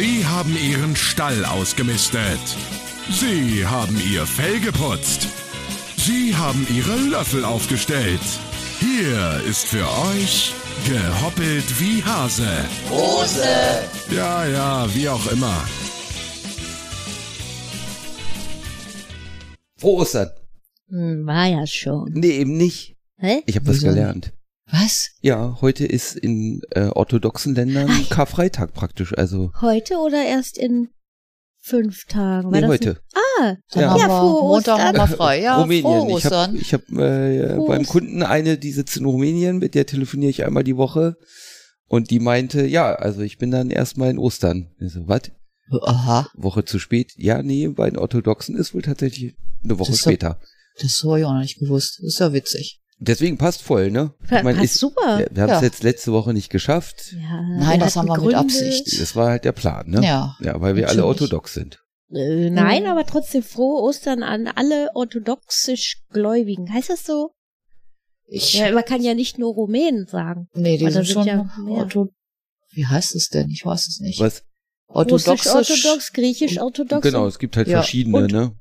Sie haben Ihren Stall ausgemistet. Sie haben Ihr Fell geputzt. Sie haben Ihre Löffel aufgestellt. Hier ist für euch gehoppelt wie Hase. Hose. Ja, ja, wie auch immer. Frohe Ostern. Hm, war ja schon. Nee, eben nicht. Hä? Ich habe was gelernt. Was? Ja, heute ist in äh, orthodoxen Ländern Ach. Karfreitag praktisch. Also Heute oder erst in fünf Tagen? War nee, heute. Nicht? Ah, Dann Ja. haben Ja, wir frohe Montag Ostern. haben wir frei. Ja, Rumänien. Ich habe Ostern. ich hab, äh, beim. Kunden eine, die sitzt in Rumänien, mit der telefoniere ich einmal die Woche. Und die meinte, ja, also ich bin dann erstmal in Ostern. Ich so, was? Aha, Woche zu spät? Ja, nee, bei den Orthodoxen ist wohl tatsächlich eine Woche Das später. das habe ich auch noch nicht gewusst. Das ist ja witzig. Deswegen passt voll, ne? Ich mein, passt ist- super. Wir, haben es Ja. jetzt letzte Woche nicht geschafft. Ja, Nein, das haben wir mit Gründe. Absicht. Das war halt der Plan, ne? Ja. Ja, weil wir alle orthodox sind. Äh, nein, Mhm. aber trotzdem frohe Ostern an alle orthodoxisch Gläubigen. Heißt das so? Ich, Ja, man kann ja nicht nur Rumänen sagen. nee, die sind sind schon ja. Ortho wie heißt es denn? Ich weiß es nicht. Was? Orthodoxisch. Russisch-orthodox, griechisch-orthodox, Genau, es gibt halt Ja. verschiedene, Und- ne?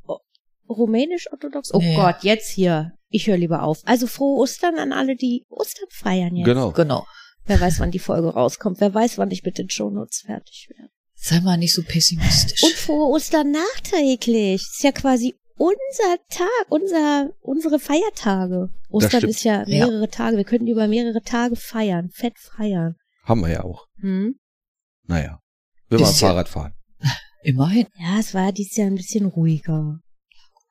rumänisch-orthodox. Oh Nee. Gott, jetzt hier. Ich höre lieber auf. Also frohe Ostern an alle, die Ostern feiern jetzt. Genau. Genau. Wer weiß, wann die Folge rauskommt. Wer weiß, wann ich mit den Shownotes fertig werde. Sei mal nicht so pessimistisch. Und frohe Ostern nachträglich. Ist ja quasi unser Tag, unser, unsere Feiertage. Ostern ist ja Ja. mehrere Tage. Wir könnten über mehrere Tage feiern. Fett feiern. Haben wir ja auch. Hm? Naja. Wenn wir ja- Fahrrad fahren. Immerhin. Ja, es war dieses Jahr ein bisschen ruhiger.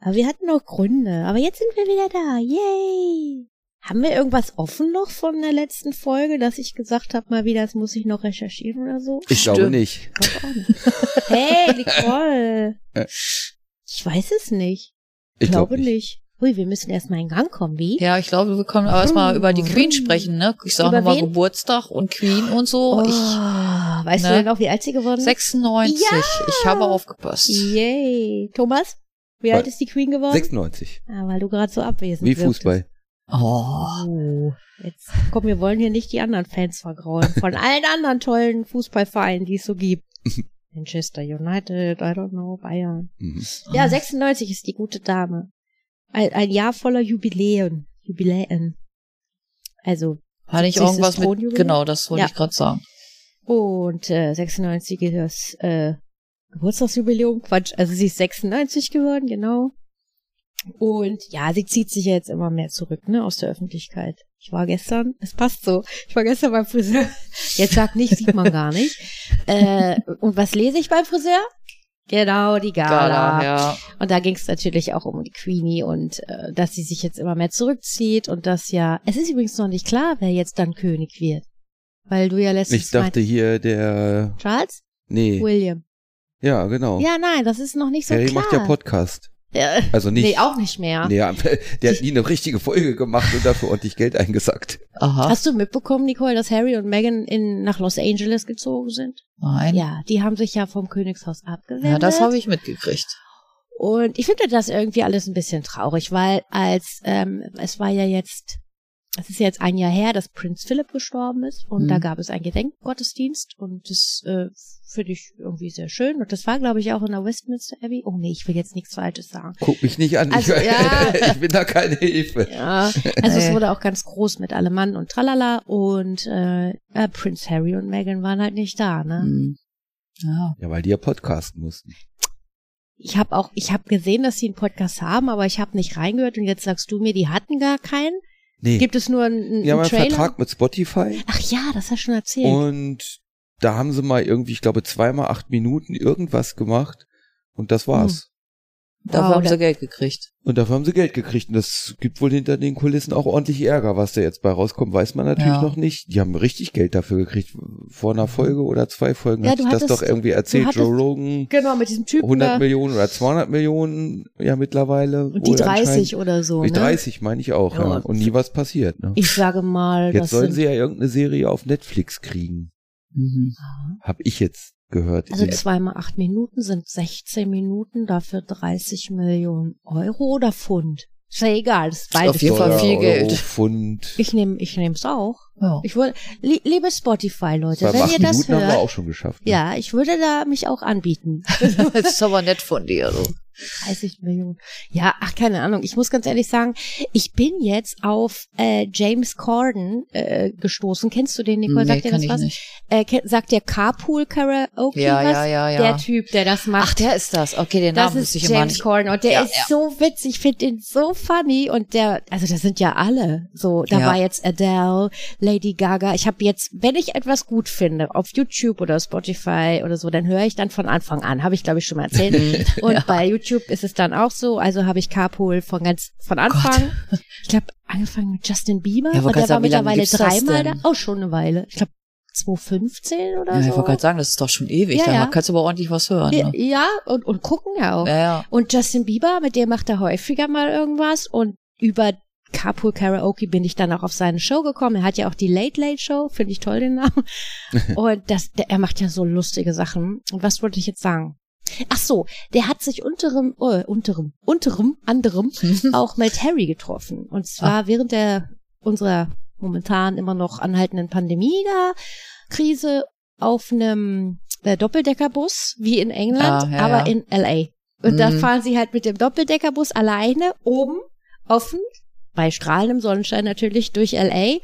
Aber wir hatten noch Gründe. Aber jetzt sind wir wieder da. Yay! Haben wir irgendwas offen noch von der letzten Folge, dass ich gesagt habe, mal wieder, das muss ich noch recherchieren oder so? Ich glaube Stimmt. nicht. Glaub auch nicht. hey, Nicole! Ich weiß es nicht. Ich glaube glaube nicht. nicht. Ui, wir müssen erstmal in Gang kommen, wie? Ja, ich glaube, wir können aber erstmal über die Queen sprechen, ne? Ich nochmal wen? Geburtstag und Queen und so. Oh, Ich, weißt du ne? denn auch, wie alt sie geworden ist? 96. Ja! Ich habe aufgepasst. Yay. Thomas? Wie alt ist die Queen geworden? 96. Ah, weil du gerade so abwesend Wie wirktest. Fußball. Oh. Oh, jetzt komm, wir wollen hier nicht die anderen Fans vergraulen. Von allen anderen tollen Fußballvereinen, die es so gibt. Manchester United, I don't know, Bayern. Mhm. Ja, 96 ist die gute Dame. Ein, ein Jahr voller Jubiläen. Jubiläen. Also, Hatte ich 70. irgendwas mit, genau, das wollte Ja. ich gerade sagen. und äh, 96 ist das äh, Geburtstagsjubiläum. Quatsch, also sie ist 96 geworden, genau. Und ja, sie zieht sich ja jetzt immer mehr zurück, ne, aus der Öffentlichkeit. Ich war gestern, es passt so, ich war gestern beim Friseur. Jetzt sag nicht, sieht man gar nicht. Äh, und was lese ich beim Friseur? Genau, die Gala. Gala, ja. Und da ging es natürlich auch um die Queenie und äh, dass sie sich jetzt immer mehr zurückzieht und dass ja, es ist übrigens noch nicht klar, wer jetzt dann König wird. Weil du ja letztens Ich dachte hier der, Charles? nee, William. Ja, genau. Ja, nein, das ist noch nicht so Harry klar. macht ja Podcast. Ja, Also nicht, nee, auch nicht mehr. nee, der hat nie eine richtige Folge gemacht und dafür ordentlich Geld eingesackt. Aha. Hast du mitbekommen, Nicole, dass Harry und Meghan in, nach Los Angeles gezogen sind? Nein. Ja, die haben sich ja vom Königshaus abgewendet. Ja, das habe ich mitgekriegt. Und ich finde das irgendwie alles ein bisschen traurig, weil als ähm, es war ja jetzt, es ist ja jetzt ein Jahr her, dass Prinz Philip gestorben ist und Mhm. da gab es einen Gedenkgottesdienst und das äh, finde ich irgendwie sehr schön und das war, glaube ich, auch in der Westminster Abbey. Oh nee, ich will jetzt nichts Falsches sagen. Guck mich nicht an. Also, ich, ja. ich bin da keine Hilfe. Ja, also es wurde auch ganz groß mit allem Mann und Tralala und äh, äh, Prinz Harry und Meghan waren halt nicht da, ne? Hm. Ja. Ja, weil die ja podcasten mussten. Ich habe auch, ich habe gesehen, dass sie einen Podcast haben, aber ich habe nicht reingehört und jetzt sagst du mir, die hatten gar keinen. Nee, Gibt es nur einen, haben einen einen Trailer? Vertrag mit Spotify Ach ja, das hast du schon erzählt. und da haben sie mal irgendwie, ich glaube, zweimal acht Minuten irgendwas gemacht und das war's. Dafür Wow, haben sie Geld gekriegt. Und dafür haben sie Geld gekriegt. Und das gibt wohl hinter den Kulissen auch ordentlich Ärger. Was da jetzt bei rauskommt, weiß man natürlich Ja. noch nicht. Die haben richtig Geld dafür gekriegt. Vor einer Folge oder zwei Folgen Ja, hat du sich das doch irgendwie erzählt. hattest- Joe Rogan, Genau, mit diesem Typen 100 da. Millionen oder 200 Millionen, ja mittlerweile. Und die wohl 30 anscheinend. oder so, Die ne? 30 meine ich auch, Ja. ja. Und nie was passiert, ne? Ich sage mal, Jetzt das sollen sind, sie ja irgendeine Serie auf Netflix kriegen. Mhm. Hab ich jetzt gehört. also zweimal acht Minuten sind 16 Minuten, dafür 30 Millionen Euro oder Pfund? Ist ja egal, das ist beides. Auf jeden Fall viel Euro, Geld. Pfund. Ich nehme ich nehm's auch. Ja. Ich würde, li liebe Spotify-Leute, Bei wenn acht ihr das Minuten haben wir hört, auch schon geschafft. ne? ja, ich würde da mich auch anbieten. das ist aber nett von dir. So. 30 Millionen. Ja, ach, keine Ahnung. Ich muss ganz ehrlich sagen, ich bin jetzt auf äh, James Corden äh, gestoßen. Kennst du den, Nicole? Sagt dir das was? nicht. Äh, sagt der Carpool Karaoke Ja, was? ja, ja, ja. Der Typ, der das macht. Ach, der ist das. Okay, den das Namen ist ich immer James nicht. Corden und der Ja, ist ja. so witzig, ich finde ihn so funny und der, also das sind ja alle so, da Ja. war jetzt Adele, Lady Gaga, ich habe jetzt, wenn ich etwas gut finde, auf YouTube oder Spotify oder so, dann höre ich dann von Anfang an, habe ich glaube ich schon mal erzählt und bei YouTube ist es dann auch so, also habe ich Carpool von ganz, von Anfang, ich glaube angefangen mit Justin Bieber Ja, und der war mittlerweile dreimal da, auch schon eine Weile, ich glaube 2015 oder Ja, so. ich wollte gerade sagen, das ist doch schon ewig. Ja, da ja. kannst du aber ordentlich was hören. ja, Ne? ja und, und gucken ja auch. Ja, ja. Und Justin Bieber, mit dem macht er häufiger mal irgendwas und über Carpool Karaoke bin ich dann auch auf seine Show gekommen. Er hat ja auch die Late Late Show, finde ich toll den Namen. und das, der, er macht ja so lustige Sachen. Und was wollte ich jetzt sagen? Ach so, der hat sich unterem, oh, unterem, unterem, anderem auch mit Harry getroffen. Und zwar während der unserer momentan immer noch anhaltenden Pandemie da Krise auf einem äh, Doppeldeckerbus wie in England, Ah, ja, aber ja. in LA. Und da Mhm. fahren sie halt mit dem Doppeldeckerbus alleine oben offen bei strahlendem Sonnenschein natürlich durch LA.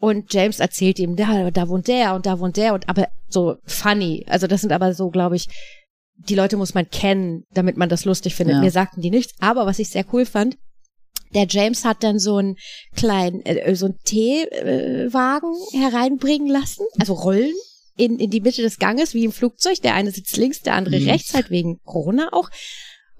Und James erzählt ihm, da, da wohnt der und da wohnt der und aber so funny. Also das sind aber so, glaube ich, die Leute muss man kennen, damit man das lustig findet. Ja. Mir sagten die nichts. Aber was ich sehr cool fand, der James hat dann so einen kleinen, äh, so einen Teewagen hereinbringen lassen, also rollen in, in die Mitte des Ganges, wie im Flugzeug. Der eine sitzt links, der andere Mhm. rechts, halt wegen Corona auch.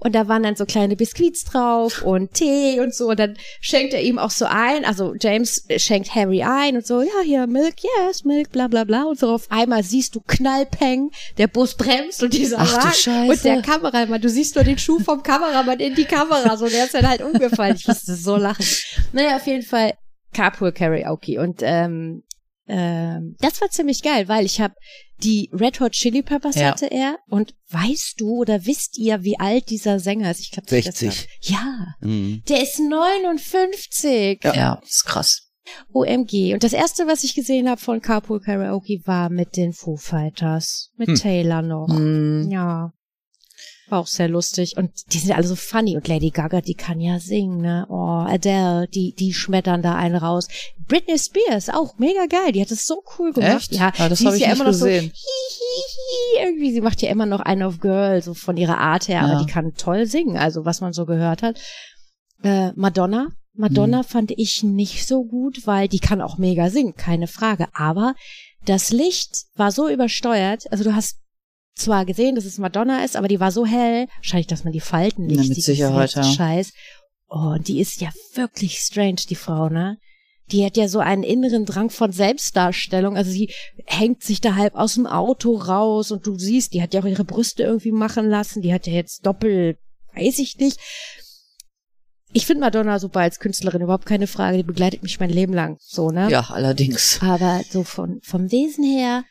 Und da waren dann so kleine Biskuits drauf und Tee und so. Und dann schenkt er ihm auch so ein. Also James schenkt Harry ein und so, ja, hier, Milk, yes, Milk, bla bla bla. Und so auf einmal siehst du Knallpeng, der Bus bremst und dieser Ach Wagen. Scheiße. Und der Kameramann, du siehst nur den Schuh vom Kameramann in die Kamera. So, der ist dann halt umgefallen. Ich musste so lachen. Naja, auf jeden Fall Carpool Karaoke. Und ähm, ähm, das war ziemlich geil, weil ich habe die Red Hot Chili Peppers Ja. hatte er. Und weißt du oder wisst ihr, wie alt dieser Sänger ist? Ich glaube 60. Ja, Mhm. der ist 59. Ja. das ist krass. OMG. Und das erste, was ich gesehen habe von Carpool Karaoke, war mit den Foo Fighters. Mit Hm. Taylor noch. Hm. Ja. War auch sehr lustig. Und die sind alle so funny. Und Lady Gaga, die kann ja singen, ne? Oh, Adele, die, die schmettern da einen raus. Britney Spears, auch mega geil. Die hat es so cool gemacht. Echt? Ja, Ja, das sie habe ich ja immer noch gesehen. so, hihihi, irgendwie, sie macht ja immer noch einen auf Girl, so von ihrer Art her, aber Ja. die kann toll singen, also was man so gehört hat. Äh, Madonna. Madonna Hm. fand ich nicht so gut, weil die kann auch mega singen, keine Frage. Aber das Licht war so übersteuert, also du hast zwar gesehen, dass es Madonna ist, aber die war so hell, wahrscheinlich, dass man die Falten nicht Ja, mit sieht, Sicherheit, ja. Scheiß. Oh, und die ist ja wirklich strange, die Frau, ne? Die hat ja so einen inneren Drang von Selbstdarstellung. Also sie hängt sich da halb aus dem Auto raus und du siehst, die hat ja auch ihre Brüste irgendwie machen lassen. Die hat ja jetzt doppel, weiß ich nicht. Ich finde Madonna super als Künstlerin, überhaupt keine Frage. Die begleitet mich mein Leben lang, so, ne? Ja, allerdings. Aber so von, vom Wesen her,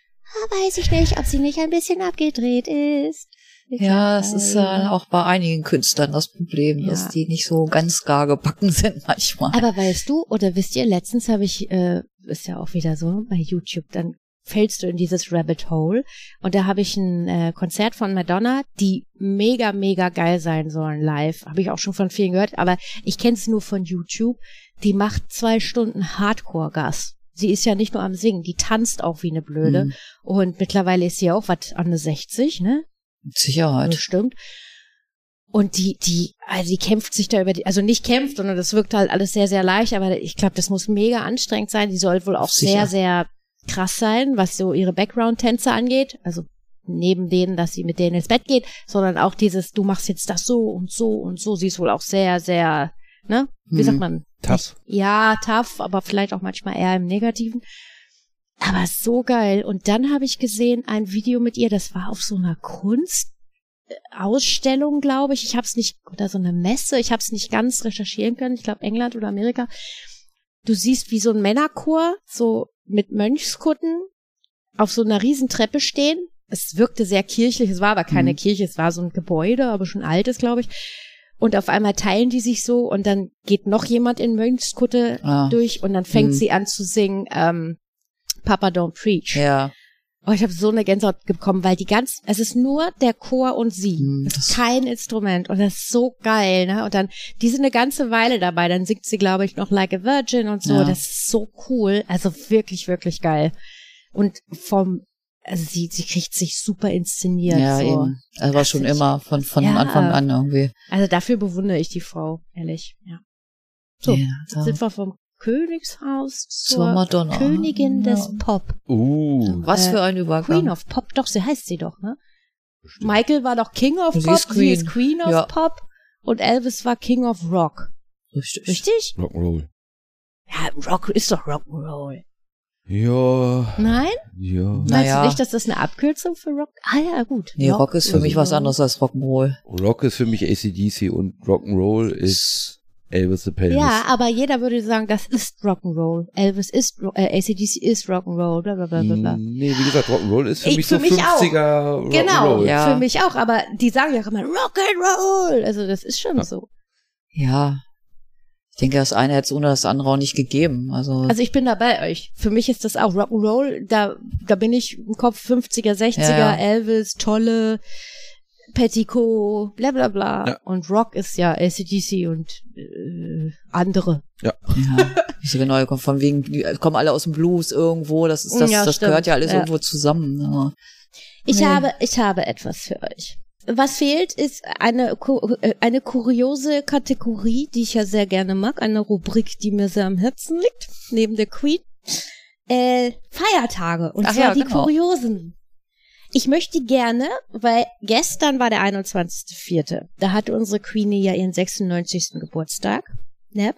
weiß ich nicht, ob sie nicht ein bisschen abgedreht ist. Ja, es ist äh, auch bei einigen Künstlern das Problem, Ja. dass die nicht so ganz gar gebacken sind manchmal. Aber weißt du, oder wisst ihr, letztens habe ich, äh, ist ja auch wieder so bei YouTube, dann fällst du in dieses Rabbit Hole und da habe ich ein äh, Konzert von Madonna, die mega, mega geil sein sollen live. Habe ich auch schon von vielen gehört, aber ich kenne es nur von YouTube. Die macht zwei Stunden Hardcore-Gas. Sie ist ja nicht nur am Singen, die tanzt auch wie eine Blöde. Mhm. Und mittlerweile ist sie auch was an eine 60, ne? Mit Sicherheit. Bestimmt. Und die, die, also die kämpft sich da über die, also nicht kämpft, sondern das wirkt halt alles sehr, sehr leicht, aber ich glaube, das muss mega anstrengend sein. Die soll wohl auch Sicher. sehr, sehr krass sein, was so ihre Background-Tänze angeht. Also neben denen, dass sie mit denen ins Bett geht, sondern auch dieses, du machst jetzt das so und so und so. Sie ist wohl auch sehr, sehr, ne? Wie Mhm. sagt man? Tough. Ja, tough, aber vielleicht auch manchmal eher im Negativen. Aber so geil. Und dann habe ich gesehen ein Video mit ihr, das war auf so einer Kunstausstellung, glaube ich. Ich habe es nicht, oder so eine Messe, ich habe es nicht ganz recherchieren können. Ich glaube England oder Amerika. Du siehst, wie so ein Männerchor, so mit Mönchskutten, auf so einer riesen Treppe stehen. Es wirkte sehr kirchlich, es war aber keine Mhm. Kirche, es war so ein Gebäude, aber schon altes, glaube ich. Und auf einmal teilen die sich so und dann geht noch jemand in Mönchskutte Ah. durch und dann fängt Hm. sie an zu singen ähm, Papa Don't Preach. Ja. Oh, ich habe so eine Gänsehaut bekommen, weil die ganz, es ist nur der Chor und sie. Hm, es ist das- kein Instrument und das ist so geil, ne? Und dann, die sind eine ganze Weile dabei, dann singt sie, glaube ich, noch Like a Virgin und so. Ja. Das ist so cool. Also wirklich, wirklich geil. Und vom, also sie, sie kriegt sich super inszeniert. Ja, so. eben. Also war schon immer von, von Ja. Anfang an irgendwie. Also dafür bewundere ich die Frau, ehrlich. Ja. So, Ja, jetzt da- sind wir vom Königshaus zur, Zur Madonna. Königin des Ja. Pop. Uh. Was Äh, für ein Übergang. Queen of Pop, doch, sie heißt sie doch, ne? Michael war doch King of Sie Pop, ist sie Queen. ist Queen of Ja. Pop und Elvis war King of Rock. Richtig. Richtig? Rock'n'Roll. Ja, Rock ist doch Rock'n'Roll. Ja. Nein? Ja. Meinst Naja. du nicht, dass das eine Abkürzung für Rock? Ah ja, gut. Nee, Rock ist für mich was anderes als Rock'n'Roll. Rock ist für mich ACDC und Rock'n'Roll ist Elvis the Pelvis. Ja, aber jeder würde sagen, das ist Rock'n'Roll. Elvis ist, Ro- äh, ACDC ist Rock'n'Roll, bla bla bla bla bla. Mm, Nee, wie gesagt, Rock'n'Roll ist für Ich- mich für so mich auch. 50er Rock'n'Roll. Genau, Ja. für mich auch, aber die sagen ja auch immer Rock'n'Roll. Also das ist schon Ja. so. Ja. Ich denke, das eine hätte es ohne das andere auch nicht gegeben. Also, Also ich bin da bei euch. Für mich ist das auch Rock'n'Roll. Da, da bin ich im Kopf 50er, 60er, Ja, ja. Elvis, Tolle, Petticoat, bla bla bla. Ja. Und Rock ist ja ACDC und äh, andere. ja. Nicht so genau, kommt von wegen, die kommen alle aus dem Blues irgendwo. Das ist das, Ja, das stimmt. gehört ja alles Ja. irgendwo zusammen. Ja. Ich Nee. habe, ich habe etwas für euch. Was fehlt, ist eine, äh, eine kuriose Kategorie, die ich ja sehr gerne mag, eine Rubrik, die mir sehr am Herzen liegt, neben der Queen. Äh, Feiertage, und Ach zwar ja, die genau. kuriosen. Ich möchte gerne, weil gestern war der 21.04., da hatte unsere Queenie ja ihren 96. Geburtstag, ne?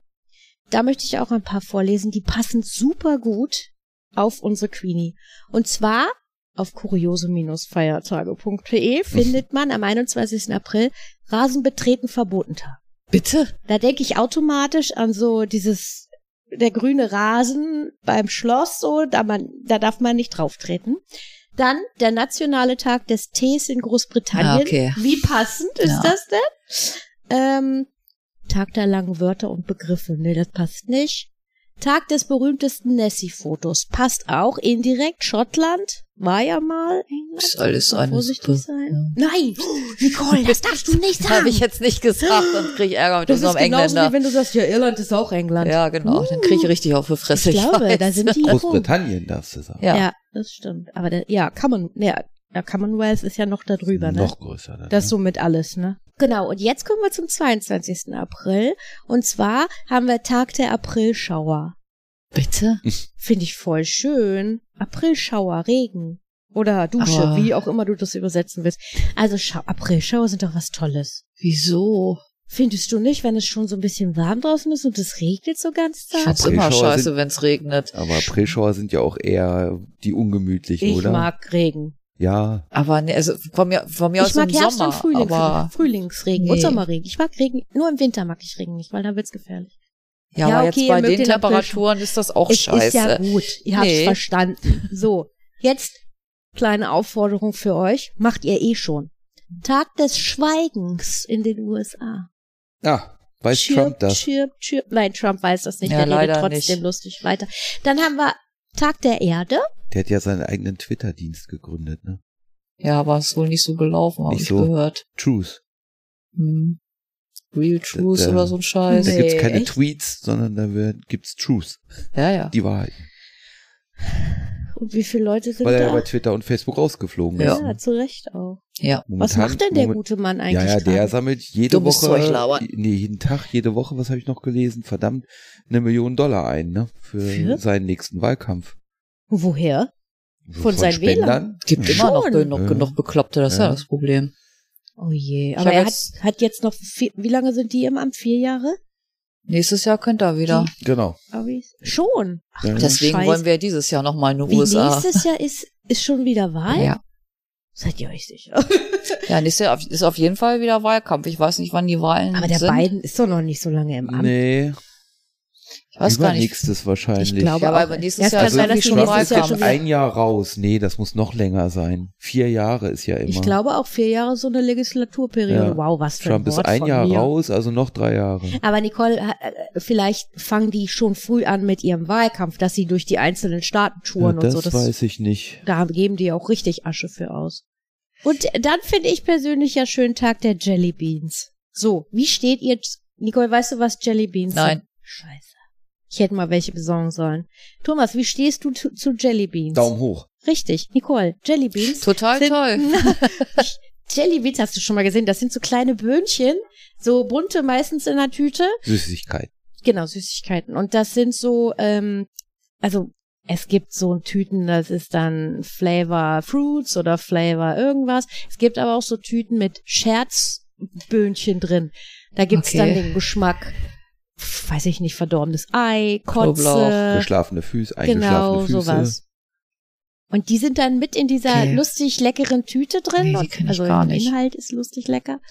Da möchte ich auch ein paar vorlesen, die passen super gut auf unsere Queenie. Und zwar auf kuriose-feiertage.de findet man am 21. April Rasen betreten verboten Tag. Bitte? Da denke ich automatisch an so dieses der grüne Rasen beim Schloss so, da man da darf man nicht drauf treten. Dann der nationale Tag des Tees in Großbritannien. Ah, okay. Wie passend ist Ja. das denn? Ähm, Tag der langen Wörter und Begriffe. Nee, das passt nicht. Tag des berühmtesten Nessie-Fotos. Passt auch indirekt. Schottland war ja mal England. Ist alles eine vorsichtig Suppe. sein. Nein, Nicole, das darfst du nicht sagen. Habe ich jetzt nicht gesagt, dann kriege ich Ärger mit das ist unserem genauso Engländer. wie wenn du sagst, ja, Irland ist auch England. Ja, genau. Dann kriege ich richtig auf die Fresse. ich glaube, weiß. da sind die Großbritannien darfst du sagen. Ja. Ja, das stimmt. Aber der, ja, Common, ja, ja, Commonwealth ist ja noch da drüber, ne? Noch größer. Dann, Das ne? so mit alles, ne? Genau, und jetzt kommen wir zum 22. April. Und zwar haben wir Tag der Aprilschauer. Bitte? Finde ich voll schön. Aprilschauer, Regen. Oder Dusche, Aber- wie auch immer du das übersetzen willst. Also Schau Aprilschauer sind doch was Tolles. Wieso? Findest du nicht, wenn es schon so ein bisschen warm draußen ist und es regnet so ganz Ich Tag? find's immer scheiße, sind- wenn's regnet. Aber Aprilschauer sind ja auch eher die ungemütlichen, Ich oder? mag Regen. Ja. Aber ne, also von mir, von mir Ich aus mag im Herbst Sommer. und Frühlings aber, Frühlingsregen und Nee. Sommerregen. Ich mag Regen, nur im Winter mag ich Regen nicht, weil dann wird's gefährlich. ja, Ja, aber okay, jetzt bei den den Temperaturen ist das auch es scheiße. ist ja gut, ihr habt's Nee. verstanden. So, jetzt kleine Aufforderung für euch, macht ihr eh schon. Tag des Schweigens in den USA. Ah, weiß chirp, Trump das? Chirp, chirp. Nein, Trump weiß das nicht, Ja, der redet trotzdem nicht. lustig weiter. Dann haben wir Tag der Erde. Der hat ja seinen eigenen Twitter-Dienst gegründet, ne? Ja, aber ist wohl nicht so gelaufen, habe Nicht ich so. gehört. Truth. Hm. Real Truth Da- oder so ein Scheiß. Da gibt's keine echt? Tweets, sondern da wird, gibt's Truth. Ja, ja. Die Wahrheit. Und wie viele Leute sind Weil er ja da? bei Twitter und Facebook rausgeflogen Ja. ist. Ja, zu Recht auch. Ja. Was Momentan- macht denn der moment- gute Mann eigentlich? Ja, ja, der sammelt jede Dummes Woche, nee, jeden Tag, jede Woche, was habe ich noch gelesen? Verdammt, eine Million Dollar ein, ne? Für, Für? seinen nächsten Wahlkampf. Woher? So Von seinen Wählern? Gibt Ja. immer noch genug, Ja. genug Bekloppte, das ist ja, das Problem. Oh je. Aber er hat, jetzt- hat jetzt noch, vier, wie lange sind die im Amt? Vier Jahre? Nächstes Jahr könnt ihr wieder. Genau. Abi? Schon. Ach, Ja. Deswegen Scheiß. wollen wir dieses Jahr nochmal in die Wie USA. nächstes Jahr ist, ist schon wieder Wahl? Ja. Seid ihr euch sicher? Ja, nächstes Jahr ist auf jeden Fall wieder Wahlkampf. Ich weiß nicht, wann die Wahlen Aber der sind. Biden ist doch noch nicht so lange im Amt. Nee. Ich weiß gar nicht. Übernächstes wahrscheinlich. Ich glaube Ja, aber nächstes Ja, es Jahr kann ist sein, dass die schon Trump nächstes ist Jahr ja schon ein Jahr raus. Nee, das muss noch länger sein. Vier Jahre ist ja immer. Ich glaube auch vier Jahre so eine Legislaturperiode. Ja. Wow, was für Trump ein ist Wort ein von Jahr mir. raus, also noch drei Jahre. Aber Nicole, äh, vielleicht fangen die schon früh an mit ihrem Wahlkampf, dass sie durch die einzelnen Staaten Ja, touren und das so. Das, weiß ich nicht. da geben die auch richtig Asche für aus. Und dann finde ich persönlich ja schön Tag der Jelly Beans. So, wie steht ihr? Nicole, weißt du, was Jelly Beans Nein. sind? Scheiße. Ich hätte mal welche besorgen sollen. Thomas, wie stehst du zu, zu Jelly Beans? Daumen hoch. Richtig, Nicole, Jelly Beans. Total sind, toll. Jelly Beans hast du schon mal gesehen. Das sind so kleine Böhnchen, so bunte meistens in der Tüte. Süßigkeit. Genau, Süßigkeiten. Und das sind so, ähm, also es gibt so Tüten, das ist dann Flavor Fruits oder Flavor irgendwas. Es gibt aber auch so Tüten mit Scherzböhnchen drin. Da gibt's Okay. dann den Geschmack, weiß ich nicht, verdorbenes Ei, Knoblauch, Kotze, Geschlafene Füße, Äh, genau, eingeschlafene Füße. sowas. Und die sind dann mit in dieser Okay. lustig leckeren Tüte drin. Nee, die also gar der nicht. Inhalt ist lustig lecker.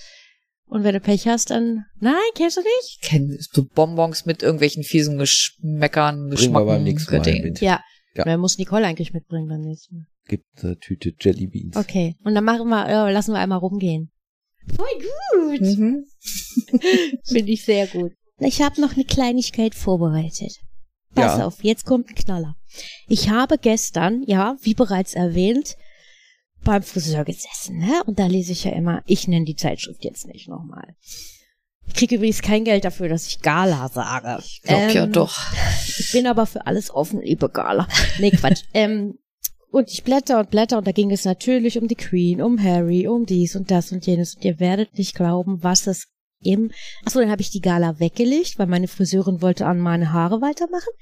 Und wenn du Pech hast, dann, nein, kennst du nicht? Ich kenne so Bonbons mit irgendwelchen fiesen Geschmäckern, Bringen wir Geschmacken. beim nächsten Mal mit. Ja. Ja. Wer muss Nicole eigentlich mitbringen beim nächsten Mal? Gibt eine Tüte Jelly Beans. Okay. Und dann machen wir, äh, lassen wir einmal rumgehen. Voll gut. Mhm. Finde ich sehr gut. Ich habe noch eine Kleinigkeit vorbereitet. Pass Ja. auf, jetzt kommt ein Knaller. Ich habe gestern, ja, wie bereits erwähnt, beim Friseur gesessen, ne? Und da lese ich ja immer, ich nenne die Zeitschrift jetzt nicht nochmal. Ich kriege übrigens kein Geld dafür, dass ich Gala sage. Ich glaub ja Ähm, doch. Ich bin aber für alles offen, liebe Gala. Nee, Quatsch. ähm, und ich blätter und blätter und da ging es natürlich um die Queen, um Harry, um dies und das und jenes. Und ihr werdet nicht glauben, was es im... Achso, dann habe ich die Gala weggelegt, weil meine Friseurin wollte an meine Haare weitermachen.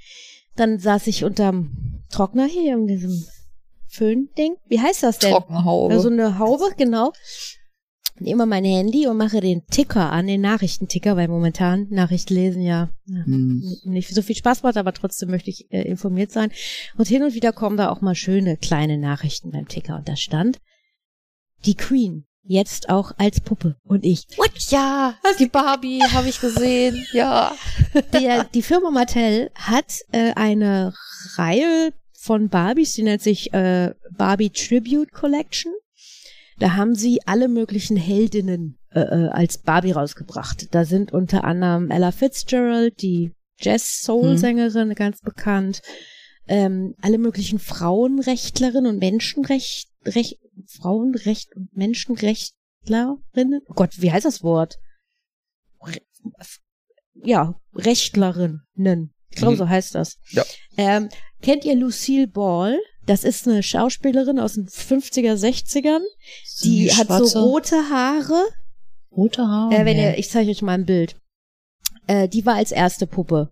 Dann saß ich unterm Trockner hier in diesem Föhn-Ding. Wie heißt das denn? Trockenhaube. Also eine Haube, genau. Nehme mein Handy und mache den Ticker an, den Nachrichtenticker, weil momentan Nachrichten lesen ja, ja Hm. nicht so viel Spaß macht, aber trotzdem möchte ich äh, informiert sein. Und hin und wieder kommen da auch mal schöne kleine Nachrichten beim Ticker. Und da stand die Queen jetzt auch als Puppe. Und ich, what? Ja, die Barbie habe ich gesehen. Ja. Der, die Firma Mattel hat äh, eine Reihe von Barbies, die nennt sich äh, Barbie Tribute Collection. Da haben sie alle möglichen Heldinnen äh, äh, als Barbie rausgebracht. Da sind unter anderem Ella Fitzgerald, die Jazz-Soul-Sängerin, ganz bekannt. Ähm, alle möglichen Frauenrechtlerinnen und Menschenrecht, Recht, Frauenrecht und Menschenrechtlerinnen. Oh Gott, wie heißt das Wort? Re ja, Rechtlerinnen. Ich glaube, Mhm. so heißt das. Ja. Ähm, kennt ihr Lucille Ball? Das ist eine Schauspielerin aus den 50er, 60ern. Die hat so rote Haare. rote Haare. Äh, wenn Nee. ihr, ich zeige euch mal ein Bild. Äh, die war als erste Puppe.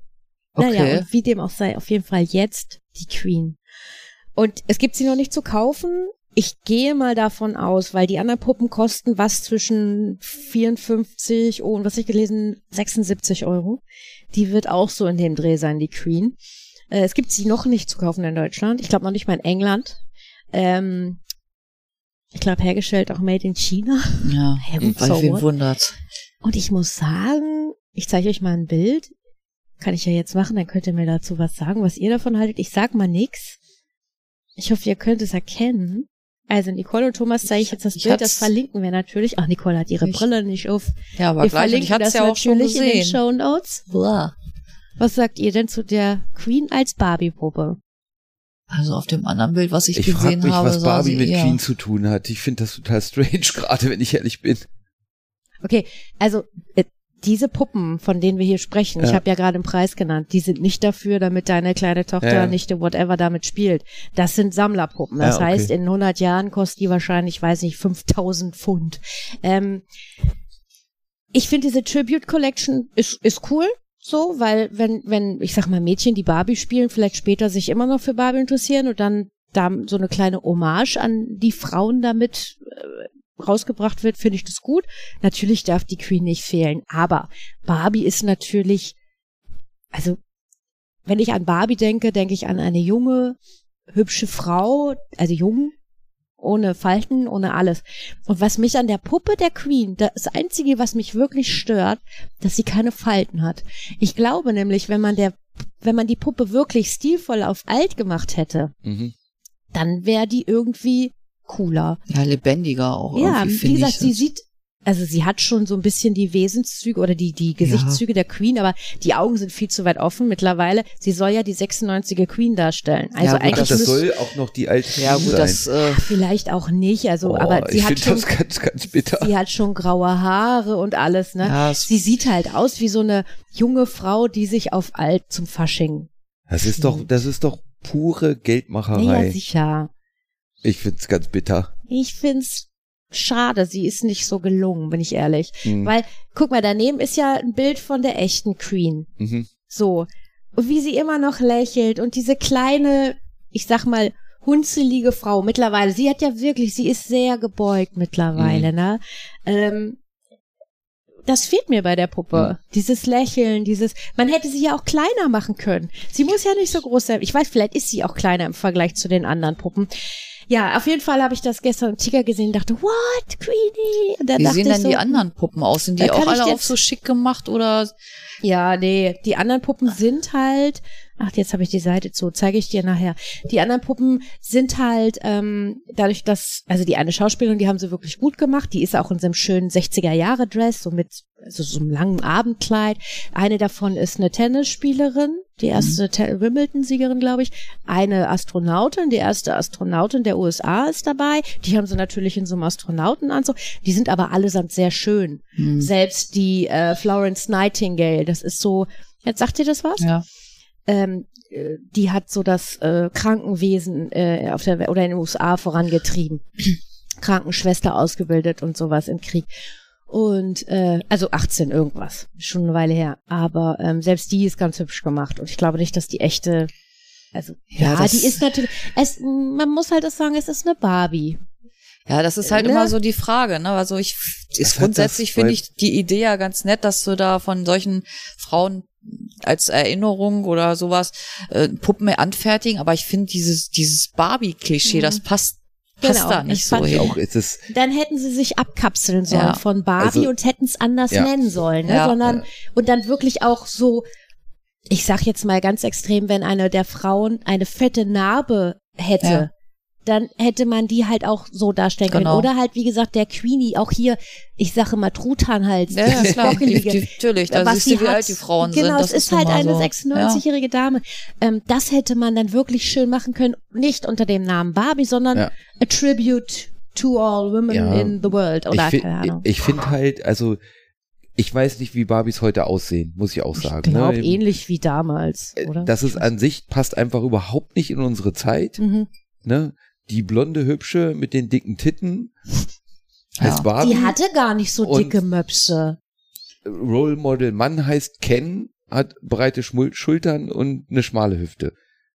Naja, Okay. und wie dem auch sei, auf jeden Fall jetzt die Queen. Und es gibt sie noch nicht zu kaufen. Ich gehe mal davon aus, weil die anderen Puppen kosten was zwischen 54 und was ich gelesen, 76 Euro. Die wird auch so in dem Dreh sein, die Queen. Äh, es gibt sie noch nicht zu kaufen in Deutschland. Ich glaube noch nicht mal in England. Ähm, ich glaube hergestellt auch made in China. Ja, gut, weil so wen wundert's. Und ich muss sagen, ich zeige euch mal ein Bild. Kann ich ja jetzt machen, dann könnt ihr mir dazu was sagen, was ihr davon haltet. Ich sag mal nix. Ich hoffe, ihr könnt es erkennen. Also Nicole und Thomas zeige ich jetzt das Ich Bild, hab's- das verlinken wir natürlich. Ach, Nicole hat ihre Ich- Brille nicht auf. Ja, aber wir gleich, verlinken ich hatte das es ja auch schon natürlich in den gesehen. Show Notes. Blah. Was sagt ihr denn zu der Queen als Barbie-Puppe? Also auf dem anderen Bild, was ich, Ich frage gesehen mich, habe, was Barbie sie mit eher. Queen zu tun hat. Ich finde das total strange, gerade wenn ich ehrlich bin. Okay, also äh, diese Puppen, von denen wir hier sprechen, ich Ja. habe ja gerade einen Preis genannt, die sind nicht dafür, damit deine kleine Tochter, ja. Nichte, whatever damit spielt. Das sind Sammlerpuppen. Das Ja, okay. heißt, in 100 Jahren kostet die wahrscheinlich, weiß nicht, 5000 Pfund. Ähm, ich finde diese Tribute Collection ist, ist cool. So, weil wenn, wenn, ich sag mal, Mädchen, die Barbie spielen, vielleicht später sich immer noch für Barbie interessieren und dann da so eine kleine Hommage an die Frauen damit äh, rausgebracht wird, finde ich das gut. Natürlich darf die Queen nicht fehlen, aber Barbie ist natürlich, also wenn ich an Barbie denke, denke ich an eine junge, hübsche Frau, also jung, ohne Falten, ohne alles. Und was mich an der Puppe der Queen, das Einzige, was mich wirklich stört, dass sie keine Falten hat. Ich glaube nämlich, wenn man der wenn man die Puppe wirklich stilvoll auf alt gemacht hätte, Mhm. dann wäre die irgendwie cooler. Ja, lebendiger auch. Ja, wie gesagt, ich. sie sieht, also sie hat schon so ein bisschen die Wesenszüge oder die, die Gesichtszüge der Queen, aber die Augen sind viel zu weit offen mittlerweile. Sie soll ja die 96er Queen darstellen. Also Ja, gut, Ach, eigentlich das soll auch noch die alte ja, gut, sein. das, äh, vielleicht auch nicht, also, oh, aber sie ich hat schon, das ganz, ganz bitter. sie hat schon graue Haare und alles, ne? ja, Sie sieht halt aus wie so eine junge Frau, die sich auf alt zum Fasching. Das ist doch, das ist doch pure Ja, Geldmacherei. sicher. Ich find's ganz bitter. Ich find's schade, sie ist nicht so gelungen, bin ich ehrlich. Mhm. Weil, guck mal, daneben ist ja ein Bild von der echten Queen. Mhm. So. Und wie sie immer noch lächelt und diese kleine, ich sag mal, hunzelige Frau mittlerweile, sie hat ja wirklich, sie ist sehr gebeugt mittlerweile, ne? Ähm, das fehlt mir bei der Puppe. Dieses Lächeln, dieses, man hätte sie ja auch kleiner machen können. Sie muss ja nicht so groß sein. Ich weiß, vielleicht ist sie auch kleiner im Vergleich zu den anderen Puppen. Ja, auf jeden Fall habe ich das gestern im Ticker gesehen und dachte, what, Queenie? Und dann Wie sehen denn so, die anderen Puppen aus? Sind die auch alle auf so schick gemacht oder? Ja, nee, die anderen Puppen sind halt, ach, jetzt habe ich die Seite zu, zeige ich dir nachher. Die anderen Puppen sind halt, ähm, dadurch, dass, also die eine Schauspielerin, die haben sie wirklich gut gemacht, die ist auch in so einem schönen 60er-Jahre-Dress, so mit also so einem langen Abendkleid. Eine davon ist eine Tennisspielerin, die erste Te- Wimbledon-Siegerin, glaube ich. Eine Astronautin, die erste Astronautin der USA ist dabei. Die haben sie natürlich in so einem Astronautenanzug. Die sind aber allesamt sehr schön. Hm. Selbst die äh, Florence Nightingale, das ist so, jetzt sagt ihr das was? Ja. Ähm, äh, die hat so das äh, Krankenwesen äh, auf der oder in den USA vorangetrieben. Krankenschwester ausgebildet und sowas im Krieg. Und äh, also 18 irgendwas, schon eine Weile her. Aber ähm, selbst die ist ganz hübsch gemacht. Und ich glaube nicht, dass die echte, also Ja, ja, das- die ist natürlich, es, man muss halt das sagen, es ist eine Barbie. Ja, das ist halt Ne? immer so die Frage, ne? Also ich ist grundsätzlich finde ich die Idee ja ganz nett, dass du da von solchen Frauen als Erinnerung oder sowas äh, Puppen anfertigen, aber ich finde dieses dieses Barbie-Klischee, Mhm. das passt passt Genau, da nicht so hin. Auch ist es, Dann hätten sie sich abkapseln sollen Ja. von Barbie Also- und hätten es anders Ja. nennen sollen, ne? Ja. sondern Ja. und dann wirklich auch so, ich sag jetzt mal ganz extrem, wenn eine der Frauen eine fette Narbe hätte, Ja. Dann hätte man die halt auch so darstellen können. Genau. Oder halt, wie gesagt, der Queenie, auch hier, ich sage mal Truthahnhals, Ja, ja, klar, die, die, natürlich, da siehst du, sie wie alt die Frauen sind. genau, es ist halt eine so. 96-jährige Dame. Ähm, das hätte man dann wirklich schön machen können, nicht unter dem Namen Barbie, sondern Ja. a tribute to all women Ja. in the world. Oder ich, keine Ahnung. ich finde halt, also, ich weiß nicht, wie Barbies heute aussehen, muss ich auch sagen. Ich glaube, ne? ähnlich wie damals, Äh, oder? Das ist an sich, passt einfach überhaupt nicht in unsere Zeit. mhm. Ne? Die blonde Hübsche mit den dicken Titten heißt Ja. Barbie. Die hatte gar nicht so Und- dicke Möpse. Role Model Mann heißt Ken, hat breite Schmul Schultern und eine schmale Hüfte.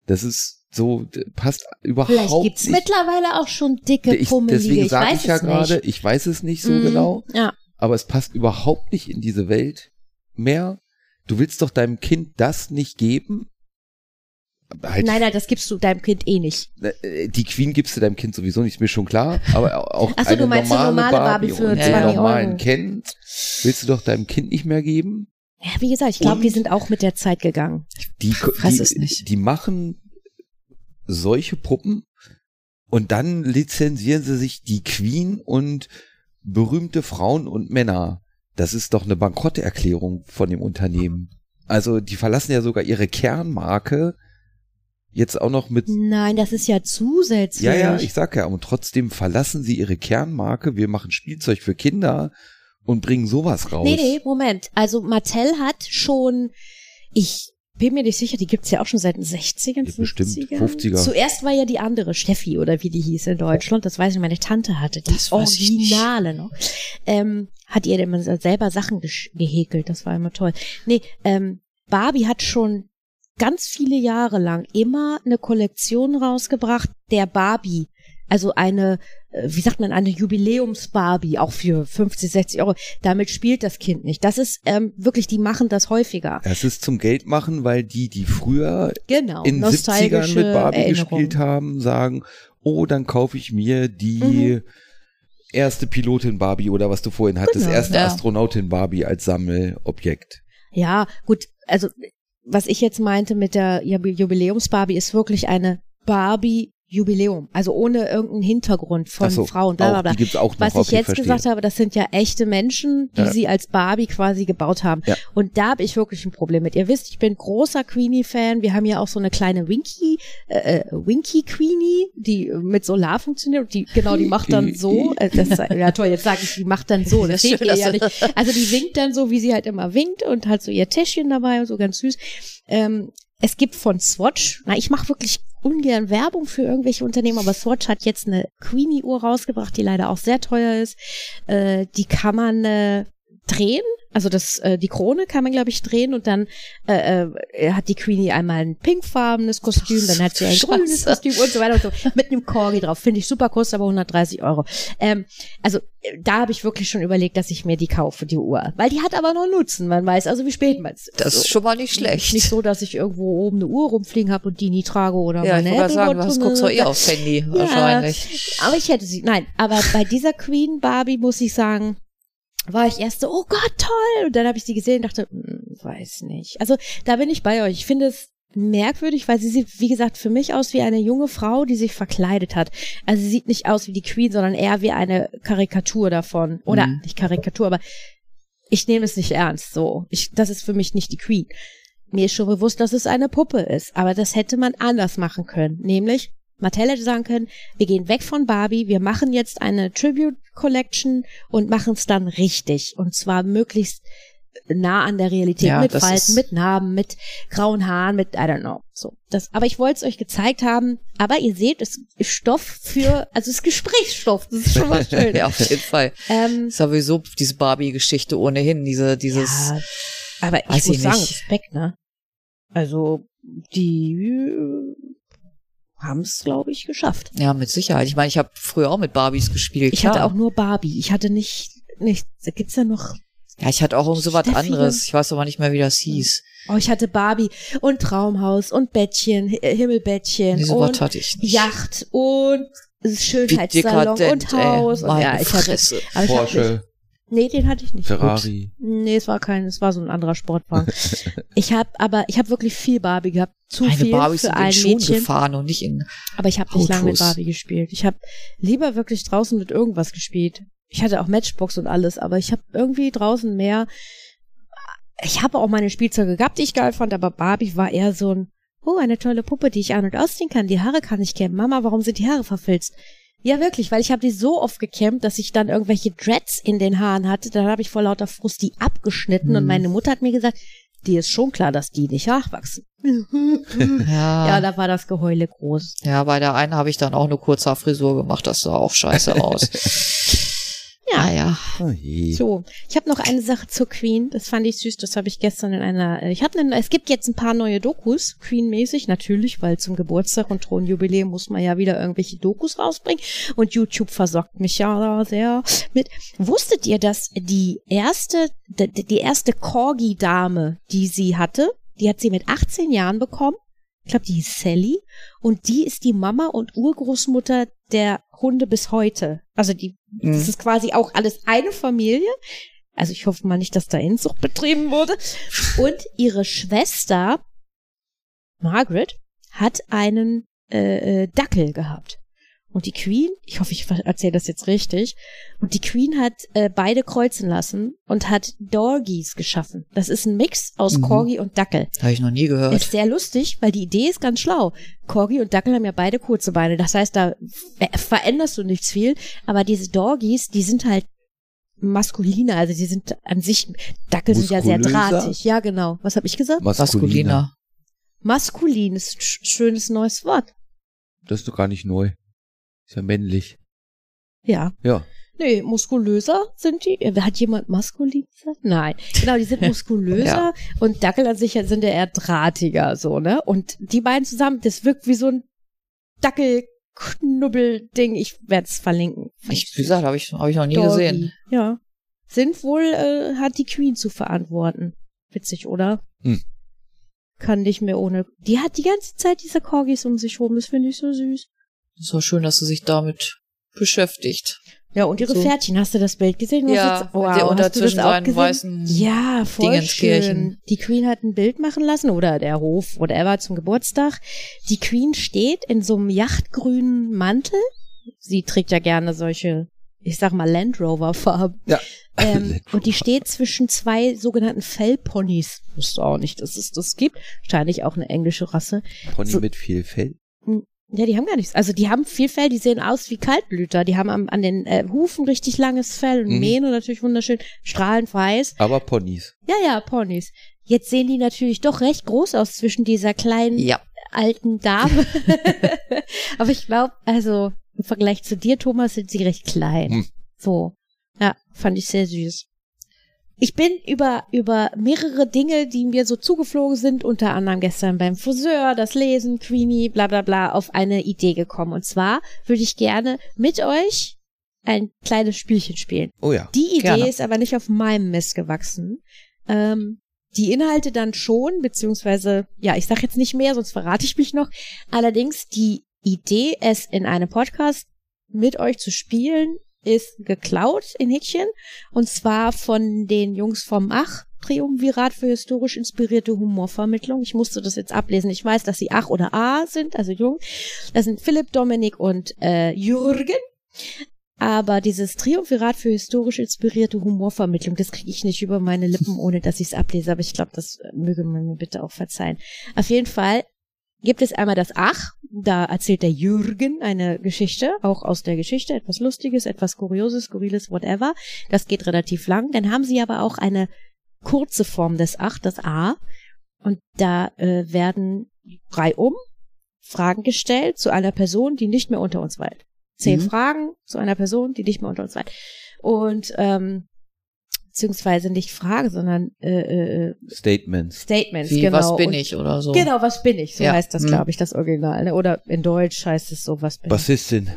Das ist so, passt überhaupt Vielleicht gibt's nicht. mittlerweile auch schon dicke, ich, pummelige. deswegen ich sage weiß ich ja es gerade, nicht. ich weiß es nicht so Mhm. genau, Ja. aber es passt überhaupt nicht in diese Welt mehr. Du willst doch deinem Kind das nicht geben? Halt, Nein, nein, das gibst du deinem Kind eh nicht. äh, die Queen gibst du deinem Kind sowieso nicht, ist mir schon klar, aber auch Ach so, eine du meinst eine normale, normale Barbie für und 20 den Euro. normalen Ken willst du doch deinem Kind nicht mehr geben? Ja, wie gesagt, ich glaube, die sind auch mit der Zeit gegangen. Die, weiß die, es nicht. die machen solche Puppen und dann lizenzieren sie sich die Queen und berühmte Frauen und Männer. Das ist doch eine Bankrotterklärung von dem Unternehmen. Also die verlassen ja sogar ihre Kernmarke jetzt auch noch mit. Nein, das ist ja zusätzlich. Ja, ja, ich sag ja, und trotzdem verlassen sie ihre Kernmarke. Wir machen Spielzeug für Kinder und bringen sowas raus. Nee, nee, Moment. Also Mattel hat schon, ich bin mir nicht sicher, die gibt's ja auch schon seit den 60ern, Ja, bestimmt, 50ern. 50er. Zuerst war ja die andere, Steffi oder wie die hieß in Deutschland, das weiß ich, meine Tante hatte die Das. Originale noch. Ähm, hat ihr immer selber Sachen gehäkelt, das war immer toll. Nee, ähm, Barbie hat schon ganz viele Jahre lang immer eine Kollektion rausgebracht, der Barbie. Also eine, äh, wie sagt man, eine Jubiläums-Barbie, auch für 50, 60 Euro. Damit spielt das Kind nicht. Das ist ähm, wirklich, die machen das häufiger. Das ist zum Geld machen, weil die, die früher Genau. in 70ern mit Barbie Erinnerung. gespielt haben, sagen, oh, dann kaufe ich mir die Mhm. erste Pilotin Barbie oder was du vorhin hattest, Genau. erste Ja. Astronautin Barbie als Sammelobjekt. Ja, gut, also was ich jetzt meinte mit der Jubiläums-Barbie, ist wirklich eine Barbie Jubiläum, also ohne irgendeinen Hintergrund von so, Frauen, bla bla auch, bla. die gibt's auch noch, Was ich okay, jetzt verstehe. gesagt habe, das sind ja echte Menschen, die Ja. sie als Barbie quasi gebaut haben. Ja. Und da habe ich wirklich ein Problem mit. Ihr wisst, ich bin großer Queenie-Fan. Wir haben ja auch so eine kleine Winky, äh, äh, Winky Queenie, die mit Solar funktioniert. Und die, genau, die macht dann so. Äh, das, ja toll, jetzt sage ich, die macht dann so. Das seht schön, ihr ja nicht. Also die winkt dann so, wie sie halt immer winkt und hat so ihr Täschchen dabei und so ganz süß. Ähm, es gibt von Swatch, na, ich mache wirklich ungern Werbung für irgendwelche Unternehmen, aber Swatch hat jetzt eine Queenie-Uhr rausgebracht, die leider auch sehr teuer ist. Äh, die kann man äh, drehen, also das, äh, die Krone kann man, glaube ich, drehen und dann äh, äh, hat die Queenie einmal ein pinkfarbenes Kostüm, dann hat sie ein Scheiße. grünes Kostüm und so weiter und so. Mit einem Corgi drauf. Finde ich super, kostet aber 130 Euro. Ähm, also äh, da habe ich wirklich schon überlegt, dass ich mir die kaufe, die Uhr. Weil die hat aber noch Nutzen. Man weiß also, wie spät man es Das ist schon mal nicht schlecht. Nicht so, dass ich irgendwo oben eine Uhr rumfliegen habe und die nie trage oder ja, ich meine sagen, Apple das Watch guckst du eh aufs Handy, wahrscheinlich. aber ich hätte sie. Nein, aber bei dieser Queen Barbie muss ich sagen, war ich erst so, oh Gott, toll. Und dann habe ich sie gesehen und dachte, hm, weiß nicht. Also da bin ich bei euch. Ich finde es merkwürdig, weil sie sieht, wie gesagt, für mich aus wie eine junge Frau, die sich verkleidet hat. Also sie sieht nicht aus wie die Queen, sondern eher wie eine Karikatur davon. Oder Mhm. nicht Karikatur, aber ich nehme es nicht ernst. So, ich, das ist für mich nicht die Queen. Mir ist schon bewusst, dass es eine Puppe ist, aber das hätte man anders machen können. Nämlich, Mattel hätte sagen können, wir gehen weg von Barbie, wir machen jetzt eine Tribute Collection und machen es dann richtig. Und zwar möglichst nah an der Realität, Ja, mit Falten, mit Narben, mit grauen Haaren, mit, I don't know. So, das, aber ich wollte es euch gezeigt haben. Aber ihr seht, es ist Stoff für, also es ist Gesprächsstoff. Das ist schon mal schön. Ja, auf jeden Fall. ähm, Ist sowieso diese Barbie-Geschichte ohnehin, diese, dieses, Ja, aber ich muss ich sagen, nicht. Respekt, ne? Also, die haben es, glaube ich, geschafft. ja, mit Sicherheit. Ich meine, ich habe früher auch mit Barbies gespielt. Ich klar. hatte auch nur Barbie. Ich hatte nicht, nicht, gibt's ja noch, Ja, ich hatte auch so was anderes. Ich weiß aber nicht mehr, wie das hieß. oh, ich hatte Barbie und Traumhaus und Bettchen, Hi- Himmelbettchen Nee, so was und hatte ich nicht. Yacht und Schönheitssalon dekadent, und Haus. ey. und, ja, ich hatte, aber ich hatte, Porsche, nee, den hatte ich nicht. Ferrari. Nee, es war kein, es war so ein anderer Sportwagen. ich habe aber, ich habe wirklich viel Barbie gehabt. Zu Meine viel Barbies für sind in ein Schuhen Mädchen. gefahren und nicht in, Aber ich habe nicht lange mit. Barbie gespielt. Ich habe lieber wirklich draußen mit irgendwas gespielt. Ich hatte auch Matchbox und alles, aber ich habe irgendwie draußen mehr. Ich habe auch meine Spielzeuge gehabt, die ich geil fand, aber Barbie war eher so ein, oh, eine tolle Puppe, die ich an- und ausziehen kann. Die Haare kann ich kämmen. Mama, warum sind die Haare verfilzt? Ja, wirklich, weil ich habe die so oft gekämmt, dass ich dann irgendwelche Dreads in den Haaren hatte. Dann habe ich vor lauter Frust die abgeschnitten und Mhm. meine Mutter hat mir gesagt, dir ist schon klar, dass die nicht nachwachsen. ja, Ja, da war das Geheule groß. ja, bei der einen habe ich dann auch eine kurze Frisur gemacht. Das sah auch scheiße aus. Ja. Naja. Oh je. So, ich habe noch eine Sache zur Queen. Das fand ich süß. Das habe ich gestern in einer. äh, Ich habe, eine, es gibt jetzt ein paar neue Dokus, Queen-mäßig natürlich, weil zum Geburtstag und Thronjubiläum muss man ja wieder irgendwelche Dokus rausbringen. Und YouTube versorgt mich ja da sehr mit. Wusstet ihr, dass die erste, die, die erste Corgi-Dame, die sie hatte, die hat sie mit 18 Jahren bekommen? Ich glaube, die hieß Sally. Und die ist die Mama und Urgroßmutter der Hunde bis heute. Also die, Mhm. das ist quasi auch alles eine Familie. Also ich hoffe mal nicht, dass da Inzucht betrieben wurde. Und ihre Schwester, Margaret, hat einen äh, äh, Dackel gehabt. Und die Queen, ich hoffe, ich erzähle das jetzt richtig, und die Queen hat äh, beide kreuzen lassen und hat Dorgies geschaffen. Das ist ein Mix aus Mhm. Corgi und Dackel. Habe ich noch nie gehört. Ist sehr lustig, weil die Idee ist ganz schlau. Corgi und Dackel haben ja beide kurze Beine. Das heißt, da ver veränderst du nichts viel. Aber diese Dorgies, die sind halt maskuliner. Also die sind an sich, Dackel sind ja sehr drahtig. Ja, genau. Was habe ich gesagt? Maskuliner. Maskulin ist ein sch- schönes neues Wort. Das ist doch gar nicht neu. Ist ja männlich. Ja. Ja. Nee, muskulöser sind die. Äh, Hat jemand maskulin gesagt? Nein. Genau, die sind muskulöser Ja. und Dackel an sich sind ja eher drahtiger, so, ne? Und die beiden zusammen, das wirkt wie so ein Dackelknubbel-Ding. Ich werde es verlinken. Ich, wie gesagt, habe ich, hab ich noch nie Doggy. gesehen. Ja. Sind wohl, äh, hat die Queen zu verantworten. Witzig, oder? Hm. Kann nicht mehr ohne. Die hat die ganze Zeit diese Corgis um sich rum. Das finde ich so süß. Ist doch schön, dass sie sich damit beschäftigt. Ja, und ihre So. Pferdchen. Hast du das Bild gesehen? Was Ja, jetzt- der wow, unter hast du das zwischen auch seinen gesehen? weißen Ja, voll Dingenskirchen. schön. Die Queen hat ein Bild machen lassen oder der Hof, whatever, zum Geburtstag. Die Queen steht in so einem yachtgrünen Mantel. Sie trägt ja gerne solche, ich sag mal, Land Rover Farben. Ja. Ähm, und die steht zwischen zwei sogenannten Fellponys. Wusste auch nicht, dass es das gibt. Wahrscheinlich auch eine englische Rasse. Pony So- mit viel Fell. Ja, die haben gar nichts. Also die haben viel Fell, die sehen aus wie Kaltblüter. Die haben am, an den äh, Hufen richtig langes Fell und Mhm. Mähne natürlich wunderschön, strahlend weiß. Aber Ponys. Ja, ja, Ponys. Jetzt sehen die natürlich doch recht groß aus zwischen dieser kleinen Ja. alten Dame. Aber ich glaube, also im Vergleich zu dir, Thomas, sind sie recht klein. Hm. So. Ja, fand ich sehr süß. Ich bin über, über mehrere Dinge, die mir so zugeflogen sind, unter anderem gestern beim Friseur, das Lesen, Queenie, bla bla bla, auf eine Idee gekommen. Und zwar würde ich gerne mit euch ein kleines Spielchen spielen. Oh ja. Die Idee Gerne. ist aber nicht auf meinem Mist gewachsen. Ähm, die Inhalte dann schon, beziehungsweise, ja, ich sag jetzt nicht mehr, sonst verrate ich mich noch. Allerdings die Idee, es in einem Podcast mit euch zu spielen, ist geklaut in Häkchen. Und zwar von den Jungs vom Ach. Triumvirat für historisch inspirierte Humorvermittlung. Ich musste das jetzt ablesen. Ich weiß, dass sie Ach oder A sind, also jung. Das sind Philipp, Dominik und äh, Jürgen. Aber dieses Triumvirat für historisch inspirierte Humorvermittlung, das kriege ich nicht über meine Lippen, ohne dass ich es ablese. Aber ich glaube, das äh, möge man mir bitte auch verzeihen. Auf jeden Fall gibt es einmal das Ach. Da erzählt der Jürgen eine Geschichte, auch aus der Geschichte, etwas Lustiges, etwas Kurioses, Skurriles, whatever. Das geht relativ lang. Dann haben sie aber auch eine kurze Form des Ach, das A. Und da äh, werden reihum Fragen gestellt zu einer Person, die nicht mehr unter uns weilt. Zehn Mhm. Fragen zu einer Person, die nicht mehr unter uns weilt. Und ähm, beziehungsweise nicht Fragen, sondern äh, äh, Statements. Statements. Wie, genau. was bin ich oder so. Genau, was bin ich? So Ja. heißt das, Mhm. glaube ich, das Original. Ne? Oder in Deutsch heißt es so, was bin Bassistin.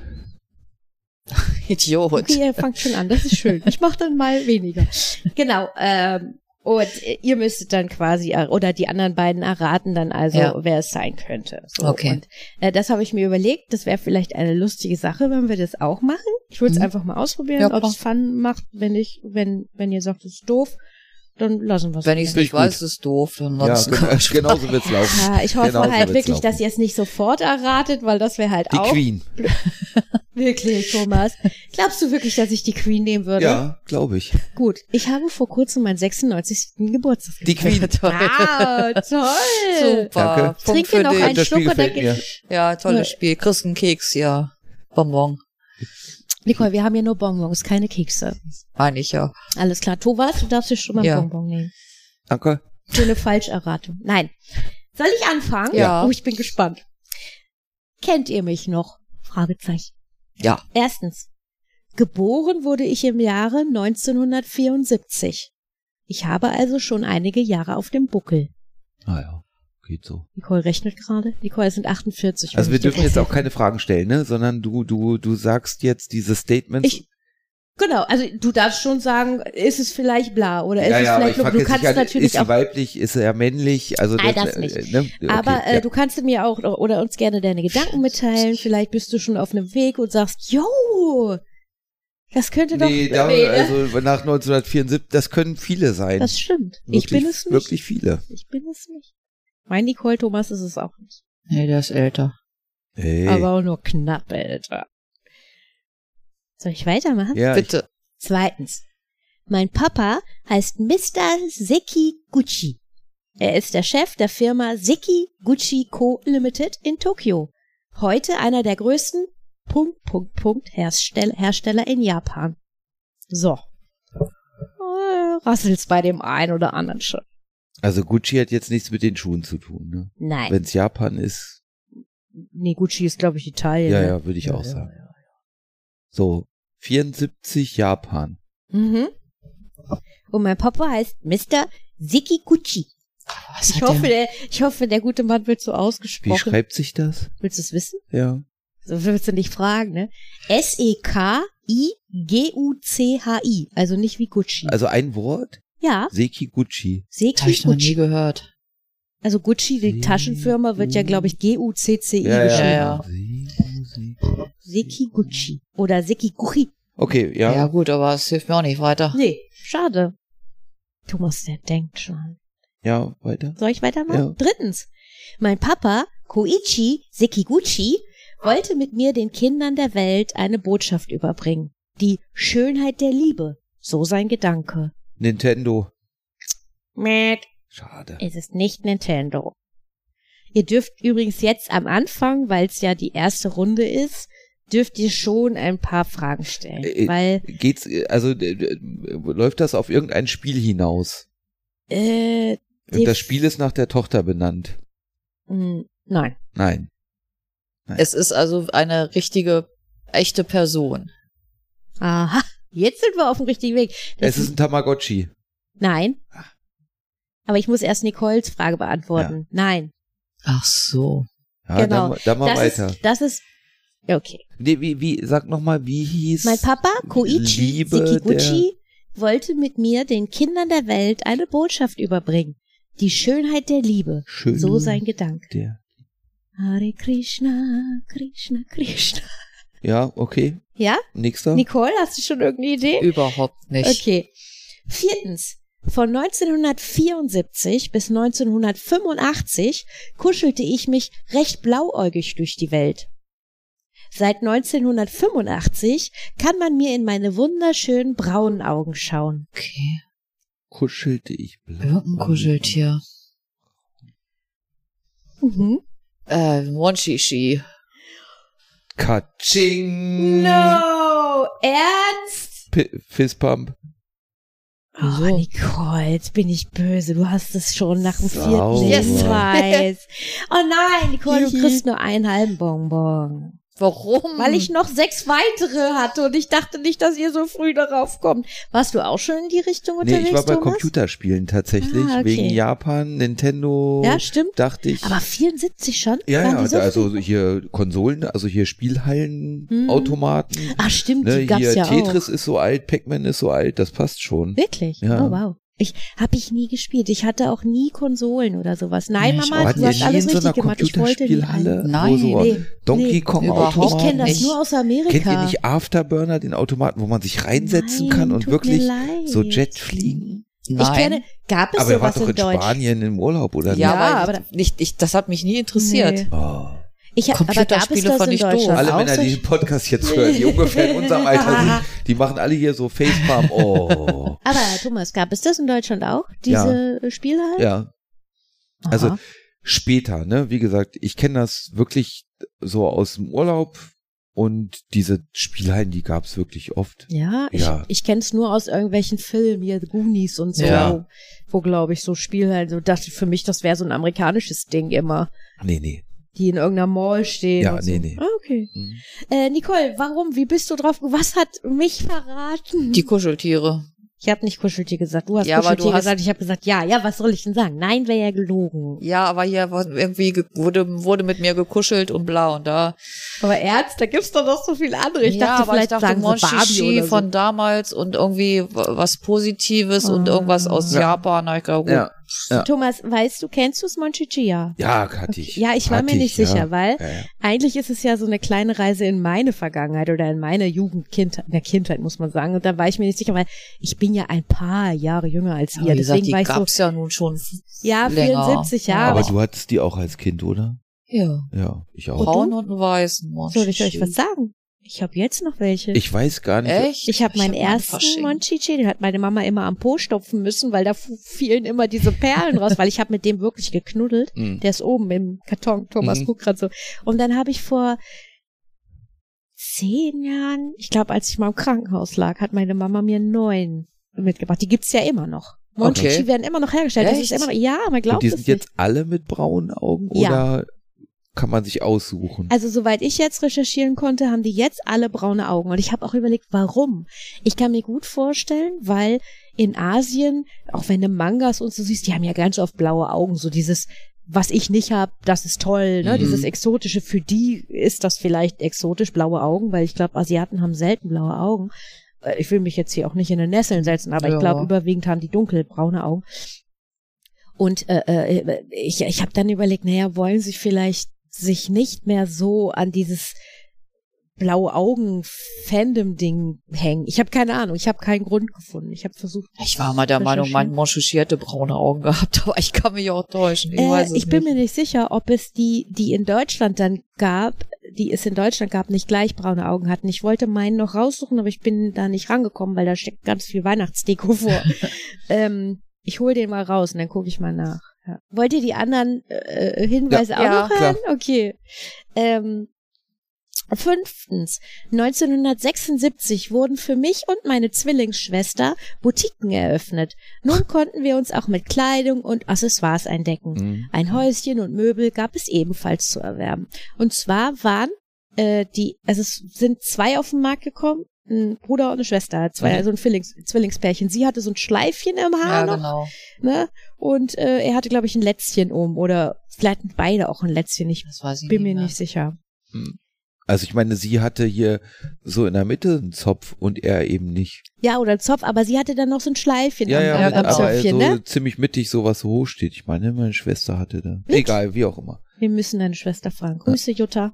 Idiot. ich? Okay, ihr fangt schon an, das ist schön. Ich mache dann mal weniger. Genau, ähm, und ihr müsstet dann quasi, er- oder die anderen beiden erraten dann also, Ja. wer es sein könnte. So, Okay. Und äh, das habe ich mir überlegt, das wäre vielleicht eine lustige Sache, wenn wir das auch machen. Ich würde es Mhm. einfach mal ausprobieren, Ja, ob es Fun macht. Wenn ich, wenn, wenn ihr sagt, es ist doof, dann lassen wir es. Wenn ich es nicht ich gut. weiß, ist es doof. Dann Ja, sonst genau, genau so wird's laufen. Ja, ich hoffe Genau so halt wirklich, laufen. dass ihr es nicht sofort erratet, weil das wäre halt Die auch Queen. Wirklich, Thomas. Glaubst du wirklich, dass ich die Queen nehmen würde? Ja, glaube ich. Gut, ich habe vor kurzem meinen 96. Geburtstag. Die Queen. Toll. Wow, toll. Super. Danke. Trinke für noch einen Schluck und dann geht. Ja, tolles. Spiel. Kriegst einen Keks, ja. Bonbon. Nicole, wir haben hier nur Bonbons, keine Kekse. Meine ich ja. Alles klar. Thomas, du darfst dir schon mal ein Ja. Bonbon nehmen. Danke. Für eine Falscherratung. Nein. Soll ich anfangen? Ja. Oh, ich bin gespannt. Kennt ihr mich noch? Fragezeichen. Ja. Erstens. Geboren wurde ich im Jahre 1974. Ich habe also schon einige Jahre auf dem Buckel. Naja, geht so. Nicole rechnet gerade. Nicole, es sind 48. Also wir ich dürfen jetzt auch keine Fragen stellen, ne? Sondern du, du, du sagst jetzt diese Statements. Ich- Genau, also du darfst schon sagen, ist es vielleicht bla oder ist ja, es ja, aber ich vielleicht du kannst an, natürlich ist sie auch weiblich, ist er männlich? Also Nein, das, das nicht. äh, Ne? Okay, Aber äh, ja. du kannst mir auch oder uns gerne deine Gedanken mitteilen. Vielleicht bist du schon auf einem Weg und sagst, yo, das könnte doch. Nee, da, Nee, ne? also nach 1974, das können viele sein. das stimmt. ich wirklich, bin es nicht. Wirklich viele. Ich bin es nicht. Mein Nicole Thomas ist es auch nicht. Nee, der ist älter. Hey. Aber auch nur knapp älter. Soll ich weitermachen? ja, ich, Bitte. Zweitens. Mein Papa heißt Mr. Seki Gucci. Er ist der Chef der Firma Seki Gucci Co. Limited in Tokio. Heute einer der größten Punkt, Punkt, Punkt Hersteller, Hersteller in Japan. So. Äh, rasselt's bei dem einen oder anderen schon. Also Gucci hat jetzt nichts mit den Schuhen zu tun, ne? Nein. Wenn es Japan ist, Nee, Gucci ist, glaube ich, Italien. ja, ne? ja, würde ich Ja, auch ja, sagen. So, 74 Japan. Mhm. Und mein Papa heißt Mr. Seki Gucci. Was Ich hoffe, der? der, ich hoffe, der gute Mann wird so Wie ausgesprochen. schreibt sich das? Willst du es wissen? Ja. So willst du nicht fragen, ne? S-E-K-I-G-U-C-H-I. Also nicht wie Gucci. Also ein Wort? Ja, Seki Gucci. Das habe Seki ich noch nie Gucci. gehört. Also Gucci, die Taschenfirma, wird ja, glaube ich, G-U-C-C-I Ja, geschrieben. ja. Seki, Seki. Seki Gucci. Oder Seki Gucci. Okay, Ja. ja. gut, aber es hilft mir auch nicht weiter. Nee, schade. Thomas, der denkt schon. Ja, weiter. Soll ich weitermachen? Ja. Drittens. Mein Papa, Koichi Sekiguchi, wollte mit mir den Kindern der Welt eine Botschaft überbringen. Die Schönheit der Liebe. So sein Gedanke. Nintendo. Mäh. Schade. Es ist nicht Nintendo. Ihr dürft übrigens jetzt am Anfang, weil es ja die erste Runde ist, dürft ihr schon ein paar Fragen stellen. Äh, weil, Geht's, äh, also äh, äh, läuft das auf irgendein Spiel hinaus? äh, Und das Spiel ist nach der Tochter benannt. mh, nein. Nein. Es ist also eine richtige, echte Person. Aha, jetzt sind wir auf dem richtigen Weg. Das Es ist ein Tamagotchi. nein. Aber ich muss erst Nicoles Frage beantworten. Nein. Ach so. Ja, Genau. dann, dann mal das weiter. Ist, das ist, okay. Nee, wie, wie, sag noch mal, wie hieß Mein Papa, Koichi Liebe Sekiguchi, wollte mit mir den Kindern der Welt eine Botschaft überbringen. Die Schönheit der Liebe. Schön So sein Gedanke. der. Hare Krishna, Krishna, Krishna. Ja, okay. Ja? Nächster. Nicole, hast du schon irgendeine Idee? Überhaupt nicht. Okay. Viertens. Von 1974 bis 1985 kuschelte ich mich recht blauäugig durch die Welt. Seit 1985 kann man mir in meine wunderschönen braunen Augen schauen. Okay. Kuschelte ich blau. Irgendein Kuscheltier. Mhm. Äh, Monchichi. Katsching. No! Ernst? P Fistpump. Oh? Nicole, jetzt bin ich böse. Du hast es schon nach dem Sauber. vierten Yes. Hinweis. Oh nein, Nicole, du kriegst nur einen halben Bonbon. Warum? Weil ich noch sechs weitere hatte und ich dachte nicht, dass ihr so früh darauf kommt. Warst du auch schon in die Richtung Nee, unterwegs, ich war bei Thomas? Computerspielen tatsächlich. Ah, okay. Wegen Japan, Nintendo. Ja, stimmt. Dachte ich. Aber 74 schon? ja, ja, so also früh? hier Konsolen, also hier Spielhallen, Hm. Automaten. Ach, stimmt, Ne, die gab's hier ja Tetris auch. ist so alt, Pac-Man ist so alt, das passt schon. Wirklich? Ja. Oh, wow. Ich habe ich nie gespielt. Ich hatte auch nie Konsolen oder sowas. Nein, Nee, Mama, Wart du hast alles in so einer richtig gemacht. Ich wollte nie. Nein, so nee, Donkey nee, Kong Automaten? Ich kenne das nicht. nur aus Amerika. Kennt ihr nicht Afterburner, den Automaten, wo man sich reinsetzen Nein, kann und wirklich so Jet fliegen? Nein. Ich kenne, gab es Aber sowas doch in in Deutsch? Spanien im Urlaub, oder ja, Ja, aber, aber- nicht, ich, das hat mich nie interessiert. Nee. Oh. Ich hab, aber gab es Computerspiele das fand in ich doof. Deutschland Alle auch Männer, die den Podcast jetzt hören, die ungefähr in unserem Alter sind, die machen alle hier so Facepalm. Oh. Aber Thomas, gab es das in Deutschland auch? Diese ja. Spielhallen? Ja. Also Aha. später, ne? Wie gesagt, ich kenne das wirklich so aus dem Urlaub und diese Spielhallen, die gab's wirklich oft. Ja, ich, Ja. ich kenne es nur aus irgendwelchen Filmen, hier The Goonies und so, Ja. wo, wo glaube ich, so Spielhallen, so dachte ich für mich, das wäre so ein amerikanisches Ding immer, Nee, nee. Die in irgendeiner Mall stehen. Ja, und so. nee, nee. Ah, okay. Mhm. Äh, Nicole, warum? Wie bist du drauf? Was hat mich verraten? Die Kuscheltiere. ich habe nicht Kuscheltier gesagt. Du hast Ja, aber Kuscheltier du hast- gesagt. Ich habe gesagt, ja, ja, was soll ich denn sagen? Nein, wäre ja gelogen. Ja, aber hier war irgendwie ge- wurde, wurde mit mir gekuschelt und bla und da. Aber Ernst, da gibt's doch noch so viel andere. Ich ja, dachte, aber vielleicht ich dachte sagen Barbie so. von damals und irgendwie wa- was Positives und Ah. irgendwas aus Ja. Japan. Na, ich glaube, gut. Ja. Ja. Thomas, weißt du, kennst du es Monchichi? Ja. Ja, hatte ich. Ja, ich war mir nicht ich, sicher, ja. weil Ja, ja. eigentlich ist es ja so eine kleine Reise in meine Vergangenheit oder in meine Jugend, Kindheit, in der Kindheit muss man sagen. Und da war ich mir nicht sicher, weil ich bin ja ein paar Jahre jünger als Ja, ihr. gesagt, Deswegen die war ich so, gab's ja nun schon ja, länger. 74 Jahre. Aber du hattest die auch als Kind, oder? Ja. Ja, ich auch. Braun und weiß. soll ich euch was sagen? Ich habe jetzt noch welche. Ich weiß gar nicht. Echt? Ich habe meinen hab ersten. Monchichi, den hat meine Mama immer am Po stopfen müssen, weil da fielen immer diese Perlen raus, weil ich habe mit dem wirklich geknuddelt. Mhm. Der ist oben im Karton. Thomas Mhm. guckt gerade so. Und dann habe ich vor zehn Jahren, ich glaube, als ich mal im Krankenhaus lag, hat meine Mama mir neuen mitgebracht. Die gibt's ja immer noch. Monchichi Okay. werden immer noch hergestellt. Das ist Echt? immer noch, ja, man glaubt Und die es sind nicht. jetzt alle mit braunen Augen Ja. oder kann man sich aussuchen? Also soweit ich jetzt recherchieren konnte, haben die jetzt alle braune Augen. Und ich habe auch überlegt, warum. Ich kann mir gut vorstellen, weil in Asien, auch wenn du Mangas und so siehst, die haben ja ganz oft blaue Augen. So dieses, was ich nicht habe, das ist toll. Ne? Mhm. Dieses Exotische, für die ist das vielleicht exotisch, blaue Augen, weil ich glaube, Asiaten haben selten blaue Augen. Äh, Ich will mich jetzt hier auch nicht in den Nesseln setzen, aber ich Ja. glaube, überwiegend haben die dunkelbraune Augen. Und äh, äh, ich, ich habe dann überlegt, naja, wollen sie vielleicht sich nicht mehr so an dieses blaue Augen Fandom Ding hängen. Ich habe keine Ahnung, ich habe keinen Grund gefunden. Ich habe versucht. Ich war mal der Meinung, mein. Monchichi hätte braune Augen gehabt, aber ich kann mich auch täuschen. Ich, Äh, ich bin nicht. mir nicht sicher, ob es die, die in Deutschland dann gab, die es in Deutschland gab, nicht gleich braune Augen hatten. Ich wollte meinen noch raussuchen, aber ich bin da nicht rangekommen, weil da steckt ganz viel Weihnachtsdeko vor. ähm, ich hol den mal raus und dann gucke ich mal nach. Ja. Wollt ihr die anderen äh, Hinweise auch Ja, noch hören? Okay. Ähm, Fünftens, 1976 wurden für mich und meine Zwillingsschwester Boutiquen eröffnet. Nun konnten wir uns auch mit Kleidung und Accessoires eindecken. Mhm. Ein Häuschen und Möbel gab es ebenfalls zu erwerben. Und zwar waren äh, die, also es sind zwei auf den Markt gekommen, ein Bruder und eine Schwester, zwei, Mhm. also ein Zwillings, Zwillingspärchen. Sie hatte so ein Schleifchen im Haar Ja, noch, genau. ne? Und äh, er hatte, glaube ich, ein Lätzchen um. Oder vielleicht hatten beide auch ein Lätzchen. Ich bin mir mehr. nicht sicher. Also ich meine, sie hatte hier so in der Mitte einen Zopf und er eben nicht. Ja, oder ein Zopf, aber sie hatte dann noch so ein Schleifchen Ja, am, ja, am, am aber Zöpfchen, so ne? ziemlich mittig sowas so hoch steht. Ich meine, meine Schwester hatte da. Mit? Egal, wie auch immer. Wir müssen deine Schwester fragen. Grüße, Jutta.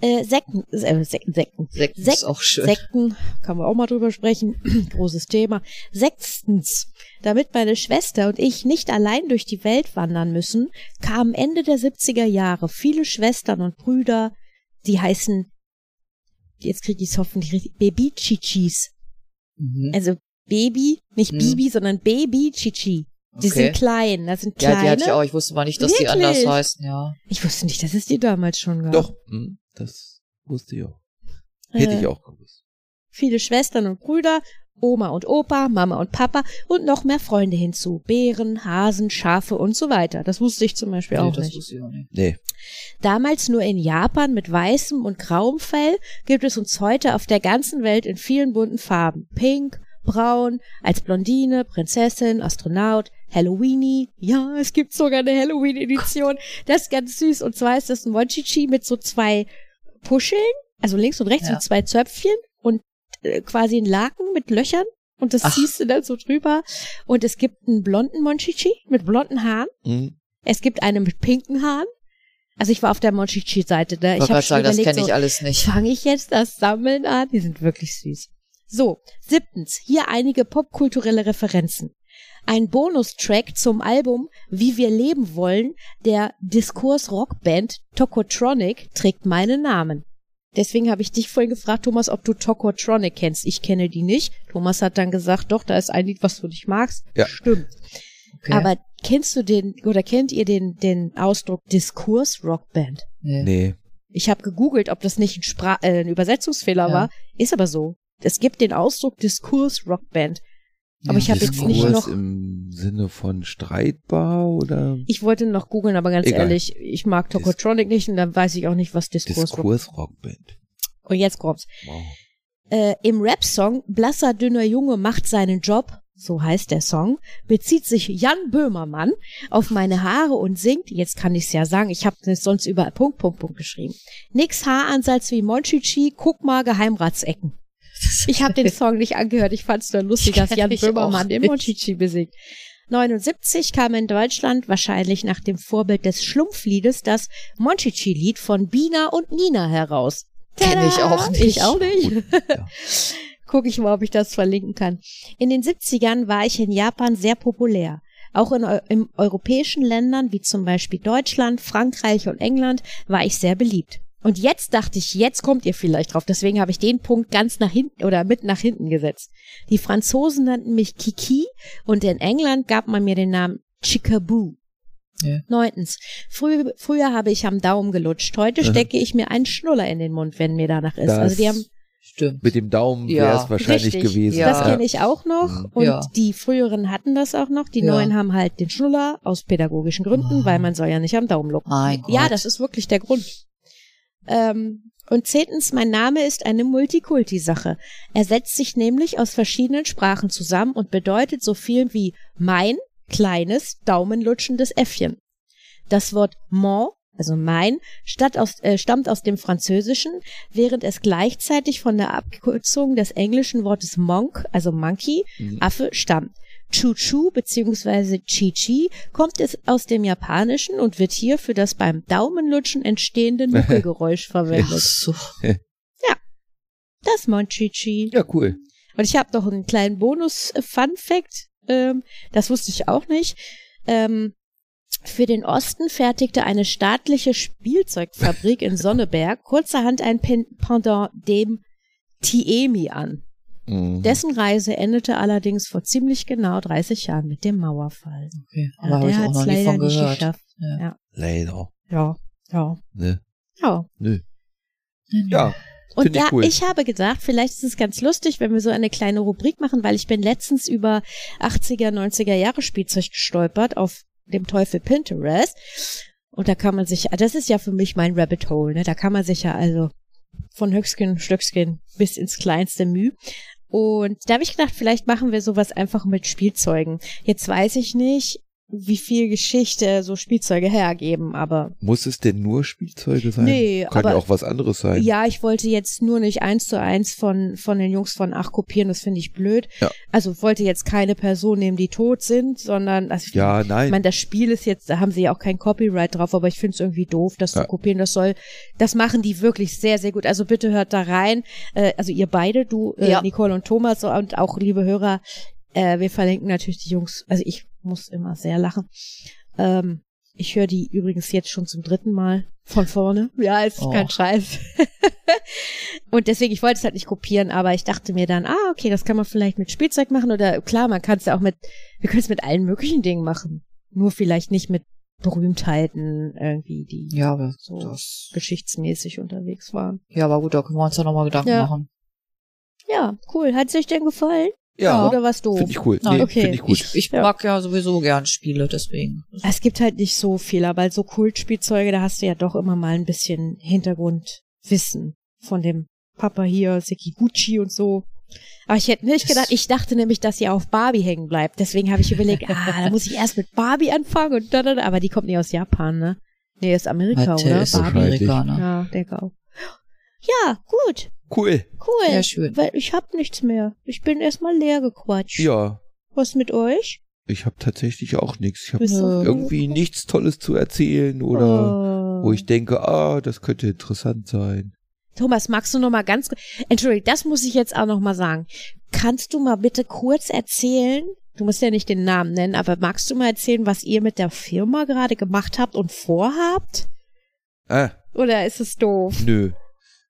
Äh, Sekten, äh, Sekten, Sekten. Sekten Sek- ist auch schön. Sekten, kann man auch mal drüber sprechen. Großes Thema. Sechstens, damit meine Schwester und ich nicht allein durch die Welt wandern müssen, kamen Ende der 70er Jahre viele Schwestern und Brüder, die heißen, jetzt kriege ich es hoffentlich richtig, Baby-Chichis. Mhm. Also Baby, nicht Hm. Bibi, sondern Baby-Chichi. Die Okay. sind klein, das sind Ja, kleine. die hatte ich auch. Ich wusste mal nicht, dass die Wirklich? anders heißen, ja. Ich wusste nicht, dass es die damals schon gab. Doch, hm, das wusste ich auch. Hätte Äh, ich auch gewusst. viele Schwestern und Brüder, Oma und Opa, Mama und Papa und noch mehr Freunde hinzu. Bären, Hasen, Schafe und so weiter. Das wusste ich zum Beispiel Nee, auch das nicht. wusste ich auch nicht. Nee. Damals nur in Japan mit weißem und grauem Fell gibt es uns heute auf der ganzen Welt in vielen bunten Farben. Pink, braun, als Blondine, Prinzessin, Astronaut, Halloweeny. Ja, es gibt sogar eine Halloween-Edition. Das ist ganz süß. Und zwar ist das ein Monchichi mit so zwei Puscheln, also links und rechts Ja. mit zwei Zöpfchen und äh, quasi ein Laken mit Löchern. Und das Ach. ziehst du dann so drüber. Und es gibt einen blonden Monchichi mit blonden Haaren. Hm. Es gibt einen mit pinken Haaren. Also ich war auf der Monchichi-Seite. Ne? Ich Ich habe gerade sagen, das überlegt, kenne ich so, alles nicht. fange ich jetzt das Sammeln an? Die sind wirklich süß. So, siebtens, hier einige popkulturelle Referenzen. Ein Bonustrack zum Album Wie wir leben wollen der Diskurs-Rockband Tokotronic trägt meinen Namen. Deswegen habe ich dich vorhin gefragt, Thomas, ob du Tokotronic kennst. Ich kenne die nicht. Thomas hat dann gesagt, doch, da ist ein Lied, was du nicht magst. Ja. Stimmt. Okay. Aber kennst du den oder kennt ihr den, den Ausdruck Diskurs-Rockband? nee. Nee. Ich habe gegoogelt, ob das nicht ein, Spra äh, ein Übersetzungsfehler Ja. war. Ist aber so. Es gibt den Ausdruck Diskurs-Rockband. Aber ich habe jetzt nicht Diskurs noch. im Sinne von streitbar oder Ich wollte noch googeln, aber ganz Egal. ehrlich, ich mag Tokotronic nicht und dann weiß ich auch nicht, was Diskurs, Diskursrockband. Und jetzt kommt's. Wow. Äh, Im Rap-Song Blasser dünner Junge macht seinen Job, so heißt der Song, bezieht sich Jan Böhmermann auf meine Haare und singt, jetzt kann ich's ja sagen, ich habe es sonst überall Punkt, Punkt, Punkt geschrieben. Nix Haaransatz wie Monchichi, guck mal Geheimratsecken. Ich habe den Song nicht angehört, ich fand's nur lustig, dass Jan Böhmermann den nicht. Monchichi besiegt. 79 kam in Deutschland wahrscheinlich nach dem Vorbild des Schlumpfliedes das Monchichi-Lied von Bina und Nina heraus. Kenn ich auch nicht. Ich auch nicht. Ja. Guck ich mal, ob ich das verlinken kann. In den 70ern war ich in Japan sehr populär. Auch in, in europäischen Ländern wie zum Beispiel Deutschland, Frankreich und England war ich sehr beliebt. Und jetzt dachte ich, jetzt kommt ihr vielleicht drauf. Deswegen habe ich den Punkt ganz nach hinten oder mit nach hinten gesetzt. Die Franzosen nannten mich Kiki und in England gab man mir den Namen Chickaboo. Ja. Neuntens. Früh, früher habe ich am Daumen gelutscht. Heute Aha. stecke ich mir einen Schnuller in den Mund, wenn mir danach ist. Das also die haben Stimmt. mit dem Daumen Ja, wäre es wahrscheinlich Richtig. gewesen. Ja. Das kenne ich auch noch. Mhm. Und Ja. die früheren hatten das auch noch. Die Ja. neuen haben halt den Schnuller aus pädagogischen Gründen, Oh. weil man soll ja nicht am Daumen lucken. Mein Gott. Ja, das ist wirklich der Grund. Ähm, und zehntens, mein Name ist eine Multikulti-Sache. Er setzt sich nämlich aus verschiedenen Sprachen zusammen und bedeutet so viel wie mein kleines, daumenlutschendes Äffchen. Das Wort mon, also mein, aus, äh, stammt aus dem Französischen, während es gleichzeitig von der Abkürzung des englischen Wortes monk, also monkey, Mhm. Affe stammt. Chu-Chu bzw. Chi-Chi kommt es aus dem Japanischen und wird hier für das beim Daumenlutschen entstehende Nuckelgeräusch Ach verwendet. so. das Monchichi. Ja, cool. Und ich habe noch einen kleinen Bonus-Fun-Fact. Ähm, das wusste ich auch nicht. Ähm, für den Osten fertigte eine staatliche Spielzeugfabrik in Sonneberg kurzerhand ein Pen Pendant dem Tiemi an. Mhm. Dessen Reise endete allerdings vor ziemlich genau 30 Jahren mit dem Mauerfall. Okay, Ja, aber habe ich der auch noch nie leider von nicht gehört. geschafft. Ja. Leider. Ja, ja, Ne? ja. Nö. Ja. Und Find ich da, cool. ich habe gedacht, vielleicht ist es ganz lustig, wenn wir so eine kleine Rubrik machen, weil ich bin letztens über 80er, 90er Jahre Spielzeug gestolpert auf dem Teufel Pinterest. Und da kann man sich, das ist ja für mich mein Rabbit Hole, ne? Da kann man sich ja also von Höchstgen, Stöckskin bis ins kleinste Mühe. Und da habe ich gedacht, vielleicht machen wir sowas einfach mit Spielzeugen. Jetzt weiß ich nicht, wie viel Geschichte so Spielzeuge hergeben, aber Muss es denn nur Spielzeuge sein? Nee, Kann aber- ja auch was anderes sein. ja, ich wollte jetzt nur nicht eins zu eins von, von den Jungs von Ach kopieren, das finde ich blöd. Ja. Also wollte jetzt keine Person nehmen, die tot sind, sondern, also ich, Ja, ich nein. meine, das Spiel ist jetzt, da haben sie ja auch kein Copyright drauf, aber ich finde es irgendwie doof, das Ja. zu kopieren. Das soll, das machen die wirklich sehr, sehr gut. Also bitte hört da rein. Äh, also ihr beide, du, äh, Ja. Nicole und Thomas und auch liebe Hörer, äh, wir verlinken natürlich die Jungs, also ich muss immer sehr lachen. Ähm, ich höre die übrigens jetzt schon zum dritten Mal von vorne. Ja, ist Oh. kein Scheiß. und deswegen, ich wollte es halt nicht kopieren, aber ich dachte mir dann, ah, okay, das kann man vielleicht mit Spielzeug machen oder klar, man kann es ja auch mit, wir können es mit allen möglichen Dingen machen. Nur vielleicht nicht mit Berühmtheiten irgendwie, die Ja, aber So. das, geschichtsmäßig unterwegs waren. ja, aber gut, da können wir uns ja nochmal Gedanken Ja. machen. Ja, cool. Hat es euch denn gefallen? Ja, Oder was doof? finde ich cool. Ah, Nee, okay. finde ich gut. Ich, ich Ja. mag ja sowieso gern Spiele, deswegen. Es gibt halt nicht so viel, aber so Kultspielzeuge, da hast du ja doch immer mal ein bisschen Hintergrundwissen von dem Papa hier, Sekiguchi und so. Aber ich hätte nicht gedacht, ich dachte nämlich, dass ihr auf Barbie hängen bleibt. Deswegen habe ich überlegt, ah, da muss ich erst mit Barbie anfangen und da, da, da. Aber die kommt nicht aus Japan, ne? Nee, ist Amerika, Mattel oder? ist Barbie. Wahrscheinlich. Amerikaner. Ja, denke auch. Ja, gut, Cool. cool. Ja, schön. Weil ich hab nichts mehr. Ich bin erstmal leer gequatscht. Ja, Was mit euch? ich habe tatsächlich auch nichts. Ich habe Bist du- irgendwie nichts Tolles zu erzählen oder Oh. wo ich denke, ah, das könnte interessant sein. Thomas, magst du noch mal ganz kurz, Entschuldigung, das muss ich jetzt auch noch mal sagen. Kannst du mal bitte kurz erzählen, du musst ja nicht den Namen nennen, aber magst du mal erzählen, was ihr mit der Firma gerade gemacht habt und vorhabt? Ah, Oder ist es doof? nö.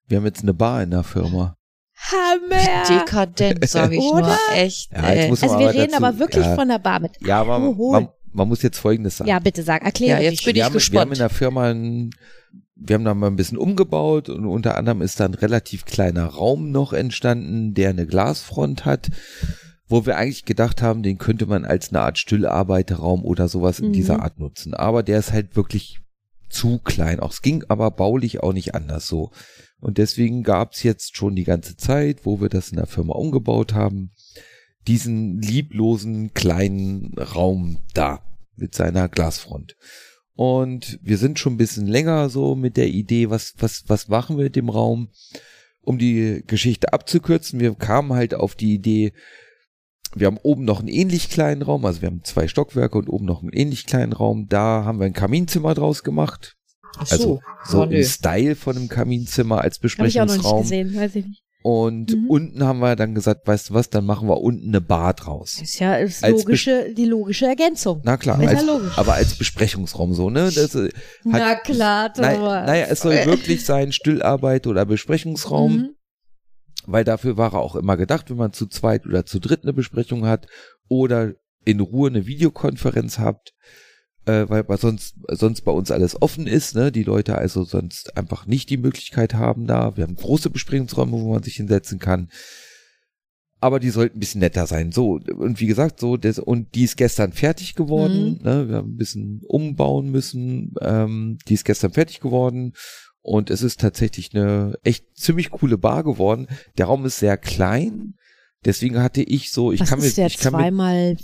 Wir haben jetzt eine Bar in der Firma. Hammer! Dekadent, sage ich Oder? nur. Echt. Ja, jetzt ey. Also wir aber reden dazu- aber wirklich ja. von der Bar mit. Ja, aber man, man muss jetzt Folgendes sagen. Ja, bitte sag, erkläre Ja, jetzt dich. bin ich wir, haben, wir gespannt. haben in der Firma, ein, wir haben da mal ein bisschen umgebaut und unter anderem ist da ein relativ kleiner Raum noch entstanden, der eine Glasfront hat, wo wir eigentlich gedacht haben, den könnte man als eine Art Stillarbeiterraum oder sowas in Mhm. dieser Art nutzen. Aber der ist halt wirklich zu klein. Auch es ging aber baulich auch nicht anders so. Und deswegen gab's jetzt schon die ganze Zeit, wo wir das in der Firma umgebaut haben, diesen lieblosen kleinen Raum da mit seiner Glasfront. Und wir sind schon ein bisschen länger so mit der Idee, was, was, was machen wir mit dem Raum? Um die Geschichte abzukürzen, wir kamen halt auf die Idee, wir haben oben noch einen ähnlich kleinen Raum, also wir haben zwei Stockwerke und oben noch einen ähnlich kleinen Raum. Da haben wir ein Kaminzimmer draus gemacht. Ach Also so Oh, im. Style von einem Kaminzimmer als Habe ich auch noch nicht Besprechungsraum. gesehen, weiß ich nicht. Und Mhm. unten haben wir dann gesagt, weißt du was, dann machen wir unten eine Bar draus. Ist ja ist logische, die logische Ergänzung. Na klar, ja als, logisch. aber als Besprechungsraum so, ne? Das, äh, hat, Na klar, Thomas. naja, es soll wirklich sein Stillarbeit oder Besprechungsraum, Mhm. weil dafür war er auch immer gedacht, wenn man zu zweit oder zu dritt eine Besprechung hat oder in Ruhe eine Videokonferenz habt, äh, weil bei sonst, sonst bei uns alles offen ist, ne? Die Leute also sonst einfach nicht die Möglichkeit haben da. Wir haben große Besprechungsräume, wo man sich hinsetzen kann. Aber die sollten ein bisschen netter sein. So, und wie gesagt, so, das, und die ist gestern fertig geworden. Ne? Wir haben ein bisschen umbauen müssen. Ähm, die ist gestern fertig geworden. Und es ist tatsächlich eine echt ziemlich coole Bar geworden. Der Raum ist sehr klein. Deswegen hatte ich so, ich Was kann mir, ist der ich kann mir, zweimal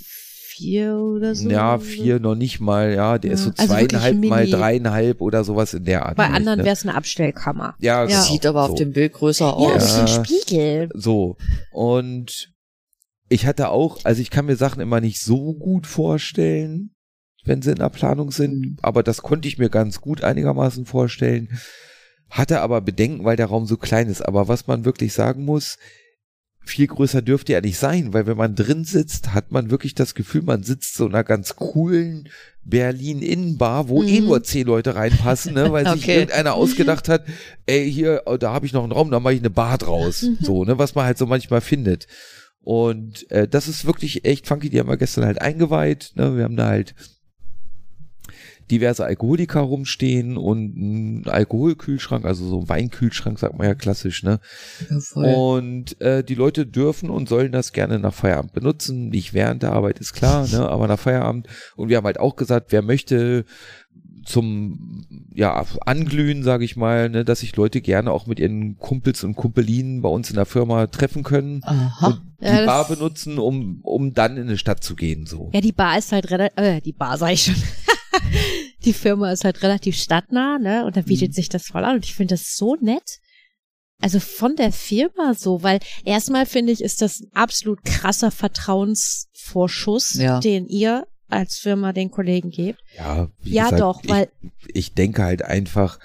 vier oder so? ja, vier noch nicht mal, ja, der ist so Ja, also zweieinhalb mal dreieinhalb oder sowas in der Art. Bei anderen ne? wäre es eine Abstellkammer. ja, Ja. genau, Sieht aber so. auf dem Bild größer Ja, aus. das ist ein Ja. Spiegel. So. Und ich hatte auch, also ich kann mir Sachen immer nicht so gut vorstellen, wenn sie in der Planung sind, aber das konnte ich mir ganz gut einigermaßen vorstellen. hatte aber Bedenken, weil der Raum so klein ist. Aber was man wirklich sagen muss, viel größer dürfte er nicht sein, weil wenn man drin sitzt, hat man wirklich das Gefühl, man sitzt so in einer ganz coolen Berlin-Innenbar, wo eh Mhm. nur zehn Leute reinpassen, ne, weil sich Okay. irgendeiner ausgedacht hat, ey, hier, oh, da habe ich noch einen Raum, da mache ich eine Bar draus. Mhm. So, ne, was man halt so manchmal findet. Und äh, das ist wirklich echt funky, die haben wir gestern halt eingeweiht, ne, wir haben da halt diverse Alkoholiker rumstehen und einen Alkoholkühlschrank, also so ein Weinkühlschrank, sagt man ja klassisch, ne? Ja. Und äh, die Leute dürfen und sollen das gerne nach Feierabend benutzen. Nicht während der Arbeit ist klar, ne? aber nach Feierabend. Und wir haben halt auch gesagt, wer möchte zum ja anglühen, sage ich mal, ne, dass sich Leute gerne auch mit ihren Kumpels und Kumpelinen bei uns in der Firma treffen können Aha. und die Ja, Bar benutzen, um um dann in eine Stadt zu gehen. So. Ja, die Bar ist halt relativ, äh, die Bar sag ich schon. die Firma ist halt relativ stadtnah, ne? Und da bietet Mhm. sich das voll an. Und ich finde das so nett. Also von der Firma so, weil erstmal finde ich, ist das ein absolut krasser Vertrauensvorschuss, Ja. den ihr als Firma den Kollegen gebt. Ja, wie Ja, gesagt, doch, weil ich, ich denke halt einfach,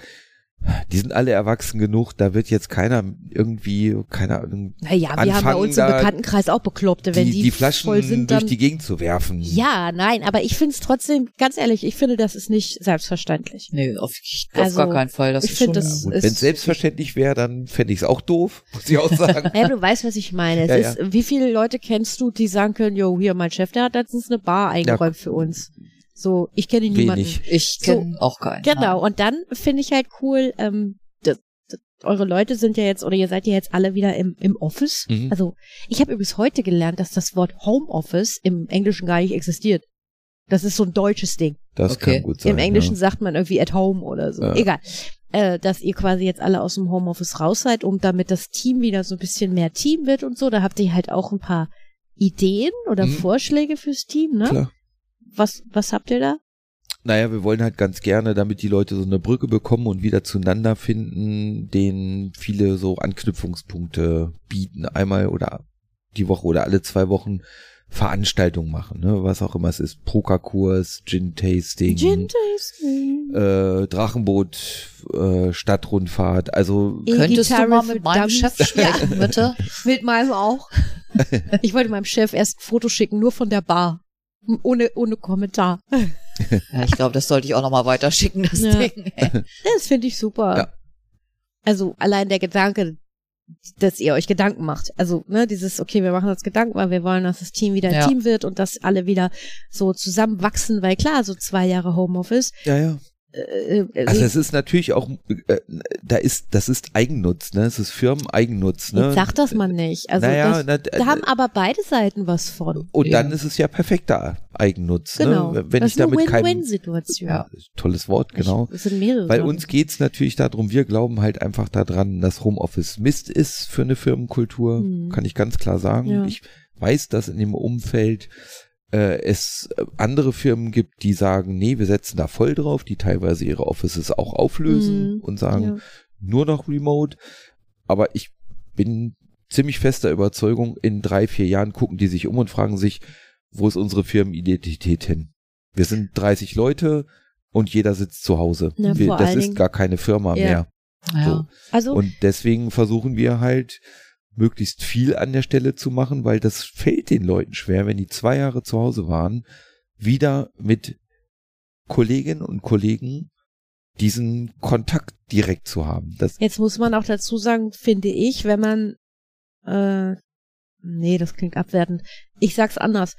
die sind alle erwachsen genug, da wird jetzt keiner irgendwie, keine Ahnung, Naja, wir haben bei anfangen, uns im Bekanntenkreis auch Bekloppte, wenn die, die, die Flaschen voll sind, durch dann die Gegend zu werfen. Ja, nein, aber ich finde es trotzdem, ganz ehrlich, ich finde, das ist nicht selbstverständlich. Nee, auf, auf Also, gar keinen Fall. Das ich ist find schon, das- ist- wenn es selbstverständlich wäre, dann fände ich es auch doof, muss ich auch sagen. Ja, du weißt, was ich meine. Es Ja, ist, wie viele Leute kennst du, die sagen können, jo, hier, mein Chef, der hat letztens eine Bar eingeräumt für uns. So, ich kenne niemanden. Wenig. ich kenne auch keinen. Genau, und dann finde ich halt cool, ähm, das, das, eure Leute sind ja jetzt, oder ihr seid ja jetzt alle wieder im, im Office. Mhm. Also, ich habe übrigens heute gelernt, dass das Wort Homeoffice im Englischen gar nicht existiert. Das ist so ein deutsches Ding. Das Okay. kann gut sein. Im Englischen ja. sagt man irgendwie at home oder so. Ja. Egal. Äh, dass ihr quasi jetzt alle aus dem Homeoffice raus seid, um damit das Team wieder so ein bisschen mehr Team wird und so. Da habt ihr halt auch ein paar Ideen oder Mhm. Vorschläge fürs Team, ne? Klar. Was, was habt ihr da? Naja, wir wollen halt ganz gerne, damit die Leute so eine Brücke bekommen und wieder zueinander finden, denen viele so Anknüpfungspunkte bieten. Einmal oder die Woche oder alle zwei Wochen Veranstaltungen machen, ne? was auch immer es ist. Pokerkurs, Gin-Tasting, Gin Tasting. äh, Drachenboot, äh, Stadtrundfahrt. Also Könntest du mal mit meinem. Chef sprechen, bitte? Mit meinem auch. ich wollte meinem Chef erst ein Foto schicken, nur von der Bar. Ohne, ohne Kommentar. Ja, ich glaube, das sollte ich auch nochmal weiterschicken, das Ja. Ding. Das finde ich super. Ja. Also allein der Gedanke, dass ihr euch Gedanken macht. Also, ne, dieses, okay, wir machen uns Gedanken, weil wir wollen, dass das Team wieder ein Ja. Team wird und dass alle wieder so zusammenwachsen, weil klar, so zwei Jahre Homeoffice. ja, ja. Äh, äh, Also es ist natürlich auch, äh, da ist, das ist Eigennutz, ne? Es ist Firmeneigennutz, ne? jetzt sagt das man nicht. Also naja, das, na, da haben aber beide Seiten was von. Und Ja. dann ist es ja perfekter Eigennutz. Genau. Ne? Wenn das ich ist eine damit keinen. Win-Win-Situation. Ja, tolles Wort, genau. Ich, es sind mehrere. Weil Sachen. uns geht's natürlich darum, wir glauben halt einfach daran, dass Homeoffice Mist ist für eine Firmenkultur, Mhm. kann ich ganz klar sagen. Ja. Ich weiß, dass in dem Umfeld äh, es äh, andere Firmen gibt, die sagen, nee, wir setzen da voll drauf, die teilweise ihre Offices auch auflösen Mhm. und sagen, ja. nur noch Remote. Aber ich bin ziemlich fester Überzeugung, in drei, vier Jahren gucken die sich um und fragen sich, wo ist unsere Firmenidentität hin? Wir sind 30 Leute und jeder sitzt zu Hause. Na, wir, das ist Dingen- gar keine Firma Ja. mehr. Ja. Also, Und deswegen versuchen wir halt möglichst viel an der Stelle zu machen, weil das fällt den Leuten schwer, wenn die zwei Jahre zu Hause waren, wieder mit Kolleginnen und Kollegen diesen Kontakt direkt zu haben. Das, Jetzt muss man auch dazu sagen, finde ich, wenn man, äh, nee, das klingt abwertend. Ich sag's anders.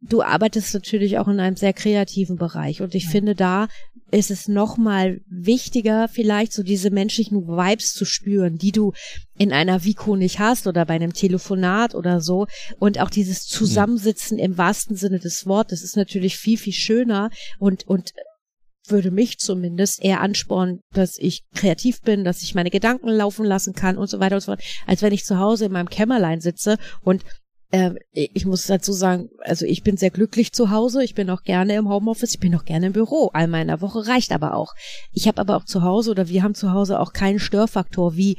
Du arbeitest natürlich auch in einem sehr kreativen Bereich und ich Ja. finde, da ist es nochmal wichtiger, vielleicht so diese menschlichen Vibes zu spüren, die du in einer Vico nicht hast oder bei einem Telefonat oder so. Und auch dieses Zusammensitzen im wahrsten Sinne des Wortes ist natürlich viel, viel schöner und, und würde mich zumindest eher anspornen, dass ich kreativ bin, dass ich meine Gedanken laufen lassen kann und so weiter und so fort, als wenn ich zu Hause in meinem Kämmerlein sitze und ich muss dazu sagen, also ich bin sehr glücklich zu Hause, ich bin auch gerne im Homeoffice, ich bin auch gerne im Büro. Einmal in der Woche reicht aber auch. Ich habe aber auch zu Hause oder wir haben zu Hause auch keinen Störfaktor wie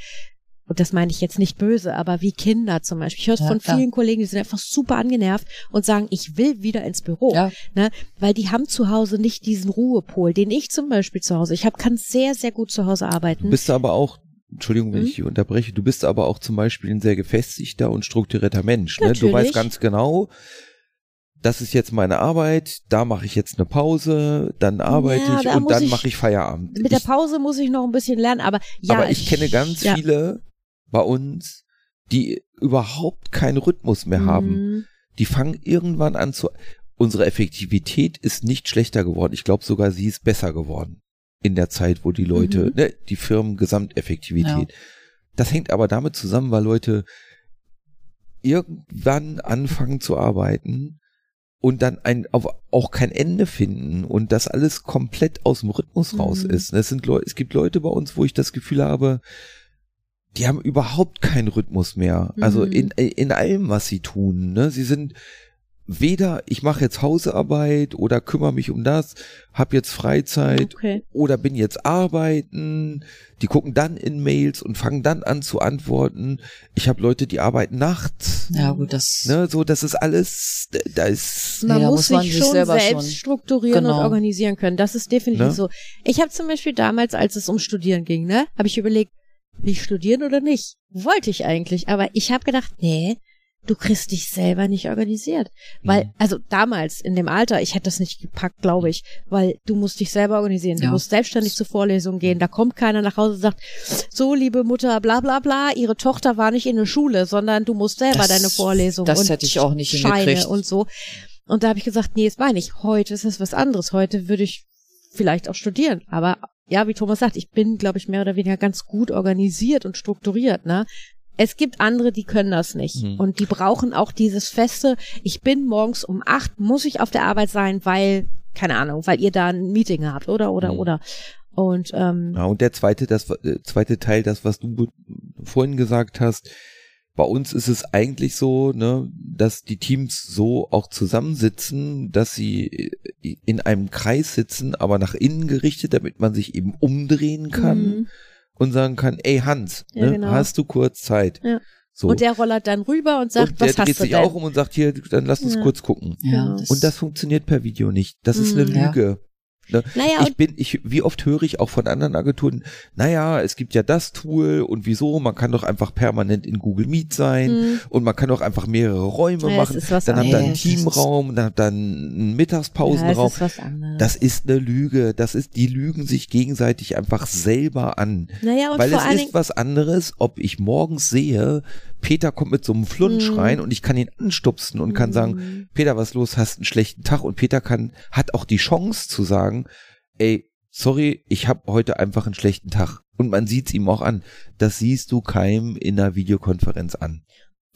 und das meine ich jetzt nicht böse, aber wie Kinder zum Beispiel. Ich höre es Ja, von klar. vielen Kollegen, die sind einfach super angenervt und sagen, ich will wieder ins Büro. Ja. Ne? Weil die haben zu Hause nicht diesen Ruhepol, den ich zum Beispiel zu Hause. Ich hab, kann sehr, sehr gut zu Hause Du arbeiten. bist aber auch, Entschuldigung, wenn Hm? ich unterbreche, du bist aber auch zum Beispiel ein sehr gefestigter und strukturierter Mensch. Ne? Du weißt ganz genau, das ist jetzt meine Arbeit, da mache ich jetzt eine Pause, dann arbeite Ja, ich da und dann ich- mache ich Feierabend. Mit der ich, Pause muss ich noch ein bisschen lernen, aber ja. aber ich, kenne ganz ja. viele bei uns, die überhaupt keinen Rhythmus mehr haben. Mhm. Die fangen irgendwann an zu. Unsere Effektivität ist nicht schlechter geworden. Ich glaube sogar, sie ist besser geworden. In der Zeit, wo die Leute, Mhm. ne, die Firmen Gesamteffektivität. Das hängt aber damit zusammen, weil Leute irgendwann anfangen zu arbeiten und dann ein, auch kein Ende finden und das alles komplett aus dem Rhythmus raus Mhm. ist. Es sind Leute, es gibt Leute bei uns, wo ich das Gefühl habe, die haben überhaupt keinen Rhythmus mehr. Also Mhm. in, in allem, was sie tun. Ne? Sie sind weder, ich mache jetzt Hausarbeit oder kümmere mich um das, hab jetzt Freizeit Okay. oder bin jetzt arbeiten. Die gucken dann in Mails und fangen dann an zu antworten. Ich habe Leute, die arbeiten nachts. Ja, gut, das. Ne, so, das ist alles, da ist, Man da muss, muss man sich sich schon selbst schon- strukturieren und Genau. organisieren können. Das ist definitiv Ne? so. Ich habe zum Beispiel damals, als es um Studieren ging, ne, habe ich überlegt, will ich studieren oder nicht? Wollte ich eigentlich, aber ich habe gedacht, nee, du kriegst dich selber nicht organisiert. Weil, Mhm. also damals in dem Alter, ich hätte das nicht gepackt, glaube ich, weil du musst dich selber organisieren. Du Ja. musst selbstständig zur Vorlesung gehen. Da kommt keiner nach Hause und sagt, so, liebe Mutter, bla bla bla, ihre Tochter war nicht in der Schule, sondern du musst selber Das- deine Vorlesung das und hätte ich auch nicht Scheine hingekriegt. und so. Und da habe ich gesagt, nee, das meine ich. Heute ist es was anderes. Heute würde ich vielleicht auch studieren. Aber ja, wie Thomas sagt, ich bin, glaube ich, mehr oder weniger ganz gut organisiert und strukturiert, ne? Es gibt andere, die können das nicht. Mhm. Und die brauchen auch dieses feste, ich bin morgens um acht, muss ich auf der Arbeit sein, weil, keine Ahnung, weil ihr da ein Meeting habt, oder, oder, Mhm. oder. Und, ähm, Ja, und der zweite, das äh, zweite Teil, das, was du vorhin gesagt hast, bei uns ist es eigentlich so, ne, dass die Teams so auch zusammensitzen, dass sie äh, in einem Kreis sitzen, aber nach innen gerichtet, damit man sich eben umdrehen kann mhm. Und sagen kann, ey Hans, Ja, ne, genau. hast du kurz Zeit? Ja. So. Und der rollert dann rüber und sagt, Und der was dreht hast du sich denn? auch um und sagt, hier, dann lass uns Ja. kurz gucken. Ja. Und das funktioniert per Video nicht. Das ist eine Mhm. Ja. Lüge. Ne? naja, ich bin, ich, wie oft höre ich auch von anderen Agenturen, naja, es gibt ja das Tool und wieso, man kann doch einfach permanent in Google Meet sein Mhm. und man kann doch einfach mehrere Räume Ja, machen. Dann habt ihr einen Teamraum, dann habt ihr einen ja, Mittagspausenraum. es ist das ist eine Lüge. Das ist, die lügen sich gegenseitig einfach selber an. naja, und Weil es ist was anderes, ob ich morgens sehe, Peter kommt mit so einem Flunsch Mhm. rein und ich kann ihn anstupsen und kann sagen, Mhm. Peter, was los, hast einen schlechten Tag und Peter kann, hat auch die Chance zu sagen, ey, sorry, ich habe heute einfach einen schlechten Tag. Und man sieht's ihm auch an. Das siehst du keinem in einer Videokonferenz an.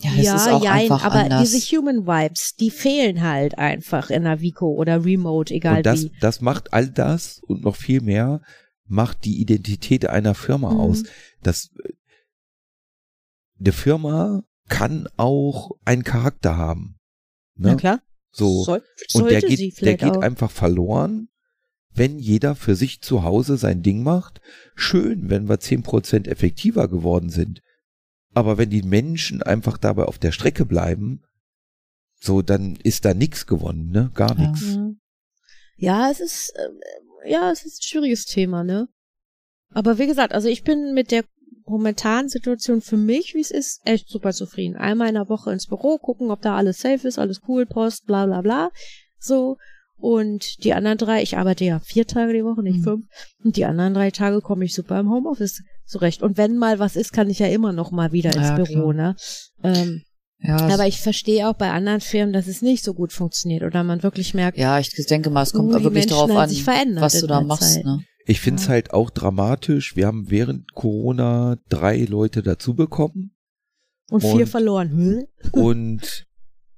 Ja, das ist auch jein, einfach aber anders. diese Human Vibes, die fehlen halt einfach in der Vico oder Remote, egal und das, wie. das macht all das und noch viel mehr, macht die Identität einer Firma Mhm. aus. Das, eine Firma kann auch einen Charakter haben. Na Ne? klar. So. Soll, Und der geht, der geht auch. einfach verloren, wenn jeder für sich zu Hause sein Ding macht. Schön, wenn wir zehn Prozent effektiver geworden sind. Aber wenn die Menschen einfach dabei auf der Strecke bleiben, so, dann ist da nichts gewonnen, ne? Gar Ja. nichts. Mhm. Ja, es ist, äh, ja, es ist ein schwieriges Thema, ne? Aber wie gesagt, also ich bin mit der momentanen Situation für mich, wie es ist, echt super zufrieden. Einmal in der Woche ins Büro gucken, ob da alles safe ist, alles cool, Post, bla bla bla. So. Und die anderen drei, ich arbeite ja vier Tage die Woche, nicht Mhm. fünf. Und die anderen drei Tage komme ich super im Homeoffice zurecht. Und wenn mal was ist, kann ich ja immer noch mal wieder ins Ja, Büro, klar. ne? Ähm, ja, aber ich verstehe auch bei anderen Firmen, dass es nicht so gut funktioniert oder man wirklich merkt, ja, ich denke mal, es kommt die wirklich darauf an, was du da machst. Zeit. Ne? Ich finde es Ja. halt auch dramatisch. Wir haben während Corona drei Leute dazu bekommen und vier Und- verloren. Hm? und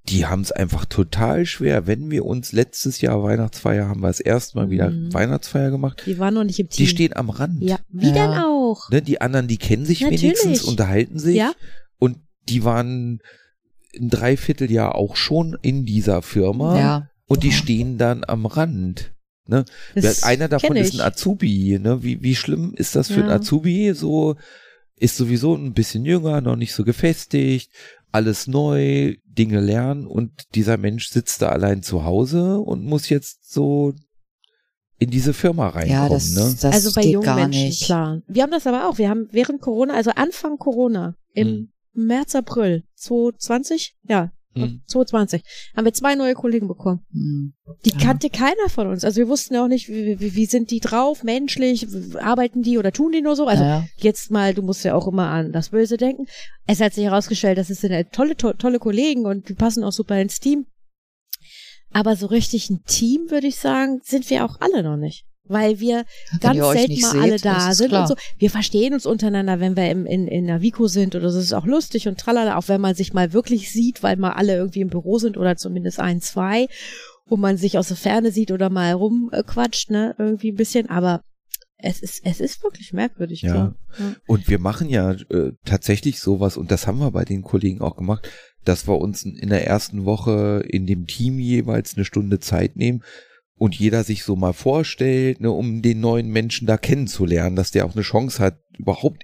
die haben es einfach total schwer. Wenn wir uns letztes Jahr Weihnachtsfeier haben wir das erste Mal wieder Mhm. Weihnachtsfeier gemacht, Die waren noch nicht im Team. die stehen am Rand. ja, wie Ja. denn auch? Ne, die anderen, die kennen sich Natürlich. wenigstens, unterhalten sich Ja. und die waren ein Dreivierteljahr auch schon in dieser Firma Ja, und die stehen dann am Rand. Ne? Das einer davon ist ein Azubi. Ne? Wie, wie schlimm ist das für Ja. einen Azubi? So, ist sowieso ein bisschen jünger, noch nicht so gefestigt, alles neu, Dinge lernen und dieser Mensch sitzt da allein zu Hause und muss jetzt so in diese Firma reinkommen. Ja, das, ne? das also bei geht jungen gar Menschen, nicht. klar. Wir haben das aber auch. Wir haben während Corona, also Anfang Corona, im Hm. März, April 2020, ja, Hm. 2020, haben wir zwei neue Kollegen bekommen. Hm. Die Ja. kannte keiner von uns. Also wir wussten ja auch nicht, wie, wie, wie sind die drauf, menschlich, arbeiten die oder tun die nur so? Also ja. jetzt mal, du musst ja auch immer an das Böse denken. Es hat sich herausgestellt, das sind tolle, to tolle Kollegen und die passen auch super ins Team. Aber so richtig ein Team, würde ich sagen, sind wir auch alle noch nicht. Weil wir ganz selten mal seht, alle da sind klar. und so. Wir verstehen uns untereinander, wenn wir im, in, in der Vico sind oder so. Das ist auch lustig und tralala, auch wenn man sich mal wirklich sieht, weil mal alle irgendwie im Büro sind oder zumindest ein, zwei, wo man sich aus der Ferne sieht oder mal rumquatscht, ne, irgendwie ein bisschen. Aber es ist, es ist wirklich merkwürdig. Ja. Ja. Und wir machen ja äh, tatsächlich sowas, und das haben wir bei den Kollegen auch gemacht, dass wir uns in der ersten Woche in dem Team jeweils eine Stunde Zeit nehmen und jeder sich so mal vorstellt, ne, um den neuen Menschen da kennenzulernen, dass der auch eine Chance hat, überhaupt.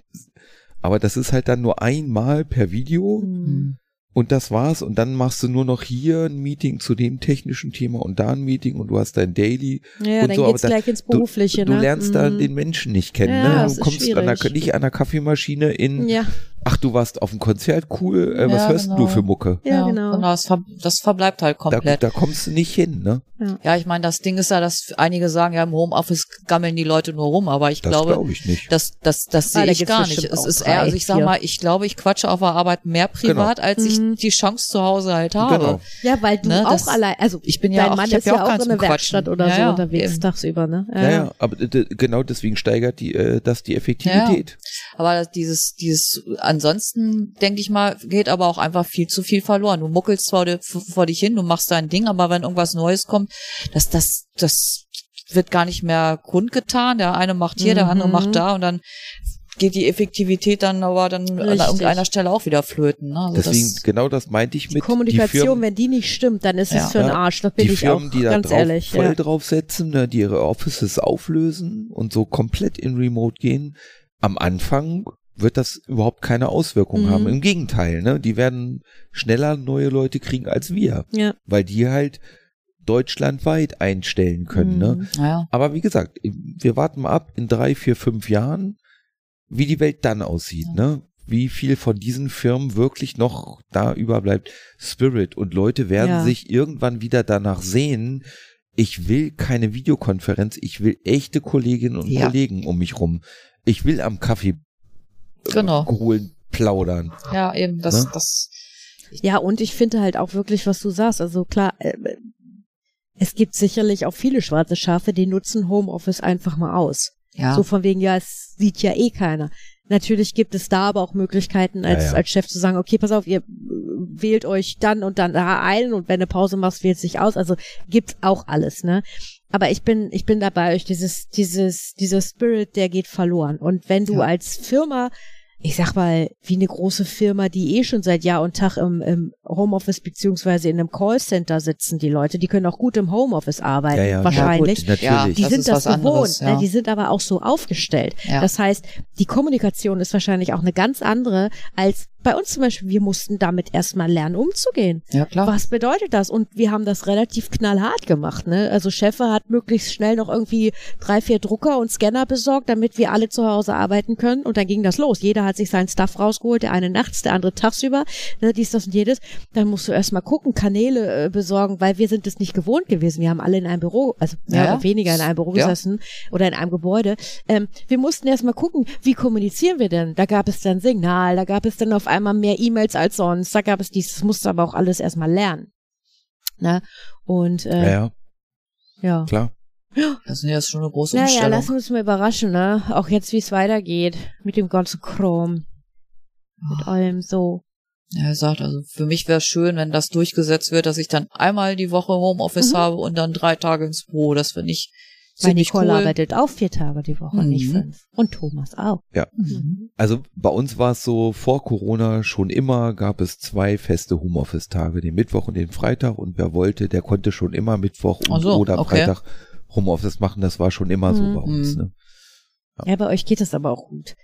Aber das ist halt dann nur einmal per Video Hm. und das war's. Und dann machst du nur noch hier ein Meeting zu dem technischen Thema und da ein Meeting und du hast dein Daily Ja, und dann so, aber geht's da- gleich ins Berufliche, Du ne? lernst da Mhm. den Menschen nicht kennen. Ja, ne? Du kommst an der, nicht an der Kaffeemaschine in, Ja, ach, du warst auf dem Konzert, cool, äh, was Ja, hörst genau. du für Mucke? ja, genau. Das, ver das verbleibt halt Da, komplett. da kommst du nicht hin, ne? Ja, ich meine, das Ding ist ja, dass einige sagen, ja, im Homeoffice gammeln die Leute nur rum, aber ich Das glaube, glaube ich nicht. das, das, das Ah, sehe da ich gar nicht. Es ist eher, also ich sag mal, ich glaube, ich quatsche auf der Arbeit mehr privat, als ich Mhm. die Chance zu Hause halt habe. Genau. Ja, weil du Ne, auch das- allein, also Ich bin ja dein auch- Mann ist ja ja auch auch in der. Werkstatt oder Ja, so ja, unterwegs tagsüber, ne? Ja, ja, aber genau deswegen steigert die, äh, das die Effektivität. Aber dieses, dieses, ansonsten, denke ich mal, geht aber auch einfach viel zu viel verloren. Du muckelst zwar dir- vor dich hin, du machst dein Ding, aber wenn irgendwas Neues kommt, das, das, das wird gar nicht mehr kundgetan. Der eine macht hier, der andere Mhm. macht da und dann geht die Effektivität dann aber dann an Richtig. irgendeiner Stelle auch wieder flöten. Ne? Also Deswegen, das, genau das meinte ich Die mit Kommunikation, die Firmen, wenn die nicht stimmt, dann ist Ja. es für einen Arsch. Das bin die ich Firmen, auch die da ganz drauf, ehrlich. voll Ja. draufsetzen, ne, die ihre Offices auflösen und so komplett in Remote gehen, am Anfang wird das überhaupt keine Auswirkungen Mhm. haben. Im Gegenteil, ne? Die werden schneller neue Leute kriegen als wir, ja. weil die halt deutschlandweit einstellen können, ne? Mhm. ja. Aber wie gesagt, wir warten mal ab in drei, vier, fünf Jahren, wie die Welt dann aussieht, ne? Wie viel von diesen Firmen wirklich noch da überbleibt. Spirit und Leute werden Ja. sich irgendwann wieder danach sehen. Ich will keine Videokonferenz, ich will echte Kolleginnen und Ja. Kollegen um mich rum. Ich will am Kaffee Genau. holen, plaudern. ja, eben, das, Ne? das, Ja, und ich finde halt auch wirklich, was du sagst. Also klar, äh, es gibt sicherlich auch viele schwarze Schafe, die nutzen Homeoffice einfach mal aus. ja. So von wegen, ja, es sieht ja eh keiner. Natürlich gibt es da aber auch Möglichkeiten, als, Ja, ja. als Chef zu sagen, okay, pass auf, ihr äh, wählt euch dann und dann da ein und wenn eine Pause machst, wählt sich aus. Also gibt's auch alles, ne? Aber ich bin, ich bin dabei euch, dieses, dieses, dieser Spirit, der geht verloren. Und wenn du Ja. als Firma, ich sag mal, wie eine große Firma, die eh schon seit Jahr und Tag im, im Homeoffice beziehungsweise in einem Callcenter sitzen, die Leute, die können auch gut im Homeoffice arbeiten, Ja, ja, wahrscheinlich. Ja, gut, Ja, natürlich. Die Das sind das gewohnt, anderes, ja. ne? die sind aber auch so aufgestellt. Ja. Das heißt, die Kommunikation ist wahrscheinlich auch eine ganz andere als bei uns zum Beispiel. Wir mussten damit erstmal lernen, umzugehen. ja, klar. Was bedeutet das? Und wir haben das relativ knallhart gemacht. Ne? Also Chefe hat möglichst schnell noch irgendwie drei, vier Drucker und Scanner besorgt, damit wir alle zu Hause arbeiten können. Und dann ging das los. Jeder hat sich seinen Stuff rausgeholt, der eine nachts, der andere tagsüber, ne, dies, das und jedes. Dann musst du erstmal gucken, Kanäle äh, besorgen, weil wir sind es nicht gewohnt gewesen. Wir haben alle in einem Büro, also mehr Ja, oder weniger in einem Büro ja. gesessen oder in einem Gebäude. Ähm, wir mussten erstmal gucken, wie kommunizieren wir denn? Da gab es dann Signal, da gab es dann auf einmal mehr E-Mails als sonst, da gab es dies, das musste aber auch alles erstmal lernen. Ne? Und ja, äh, ja, ja. klar. Das ist ja schon eine große Naja, Umstellung. lassen wir uns mal überraschen, ne? Auch jetzt, wie es weitergeht mit dem ganzen Kram, mit allem so. Ja, er sagt, also für mich wäre schön, wenn das durchgesetzt wird, dass ich dann einmal die Woche Homeoffice Mhm. habe und dann drei Tage ins Büro. Das finde ich Weil ziemlich Nicole cool. arbeitet auch vier Tage die Woche, Mhm. nicht fünf. Und Thomas auch. Mhm. Also bei uns war es so, vor Corona schon immer gab es zwei feste Homeoffice-Tage, den Mittwoch und den Freitag und wer wollte, der konnte schon immer Mittwoch und so, oder okay. Freitag Homeoffice machen, das war schon immer so Mhm. bei uns. Mhm. Ne? Ja, bei euch geht es aber auch gut.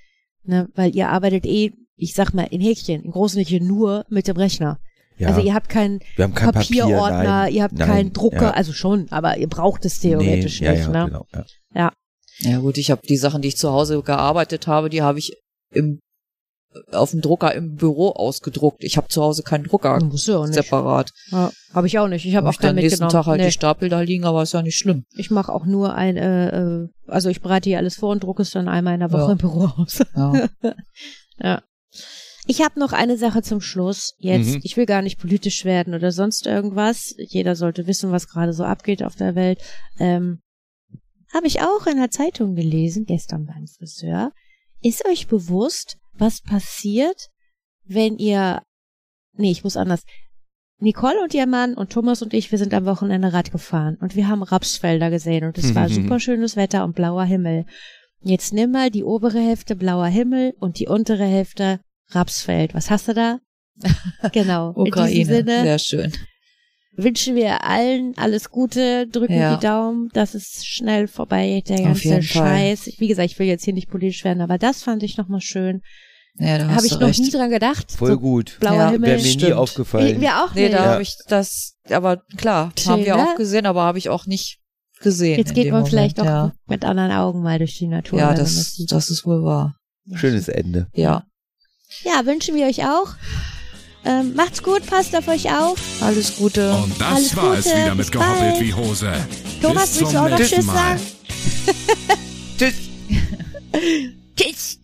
Ne? Weil ihr arbeitet eh, ich sag mal, in Häkchen, in großen Häkchen nur mit dem Rechner. Ja, Also ihr habt keinen wir haben kein Papier, Papierordner, nein, ihr habt nein, keinen Drucker, ja. also schon, aber ihr braucht es theoretisch nee, nicht. ja, ja, ne? genau, ja. Ja gut, ich habe die Sachen, die ich zu Hause gearbeitet habe, die habe ich im auf dem Drucker im Büro ausgedruckt. Ich habe zu Hause keinen Drucker Muss ja auch nicht. separat. Ja, habe ich auch nicht. Ich habe Hab auch keinen nächsten mitgenommen. Tag halt Nee. die Stapel da liegen, aber ist ja nicht schlimm. Ich mache auch nur ein, äh, äh, also ich bereite hier alles vor und drucke es dann einmal in der Woche Ja. im Büro aus. Ja. ja. Ich habe noch eine Sache zum Schluss. Jetzt, Mhm. ich will gar nicht politisch werden oder sonst irgendwas. Jeder sollte wissen, was gerade so abgeht auf der Welt. Ähm, habe ich auch in der Zeitung gelesen, gestern beim Friseur. Ist euch bewusst, was passiert, wenn ihr, nee, ich muss anders. Nicole und ihr Mann und Thomas und ich, wir sind am Wochenende Rad gefahren und wir haben Rapsfelder gesehen und es war Mhm. super schönes Wetter und blauer Himmel. Jetzt nimm mal die obere Hälfte blauer Himmel und die untere Hälfte Rapsfeld. Was hast du da? Genau. In diesem Ukraine. Sinne Sehr schön. Wünschen wir allen alles Gute, drücken Ja. die Daumen, dass es schnell vorbei geht, der Auf ganze. Scheiß. Wie gesagt, ich will jetzt hier nicht politisch werden, aber das fand ich nochmal schön. Ja, da Habe ich noch recht. nie dran gedacht. Voll so gut. blauer Ja, Himmel. Wäre mir nie stimmt. aufgefallen. Wir auch Nee, nicht. da Ja. habe ich das, aber klar, Schön, haben wir ne? auch gesehen, aber habe ich auch nicht gesehen. Jetzt geht man Moment, vielleicht auch ja. mit anderen Augen mal durch die Natur. Ja, das, sieht. das ist wohl wahr. Schönes Ende. Ja, Ja, wünschen wir euch auch. Ähm, macht's gut, passt auf euch auf. alles Gute. Und das Alles war es Gute, wieder bis mit gehoppelt bald. wie Hose. Thomas, Bis willst du zum auch noch nächsten Tschüss Mal. sagen? Tschüss. Tschüss.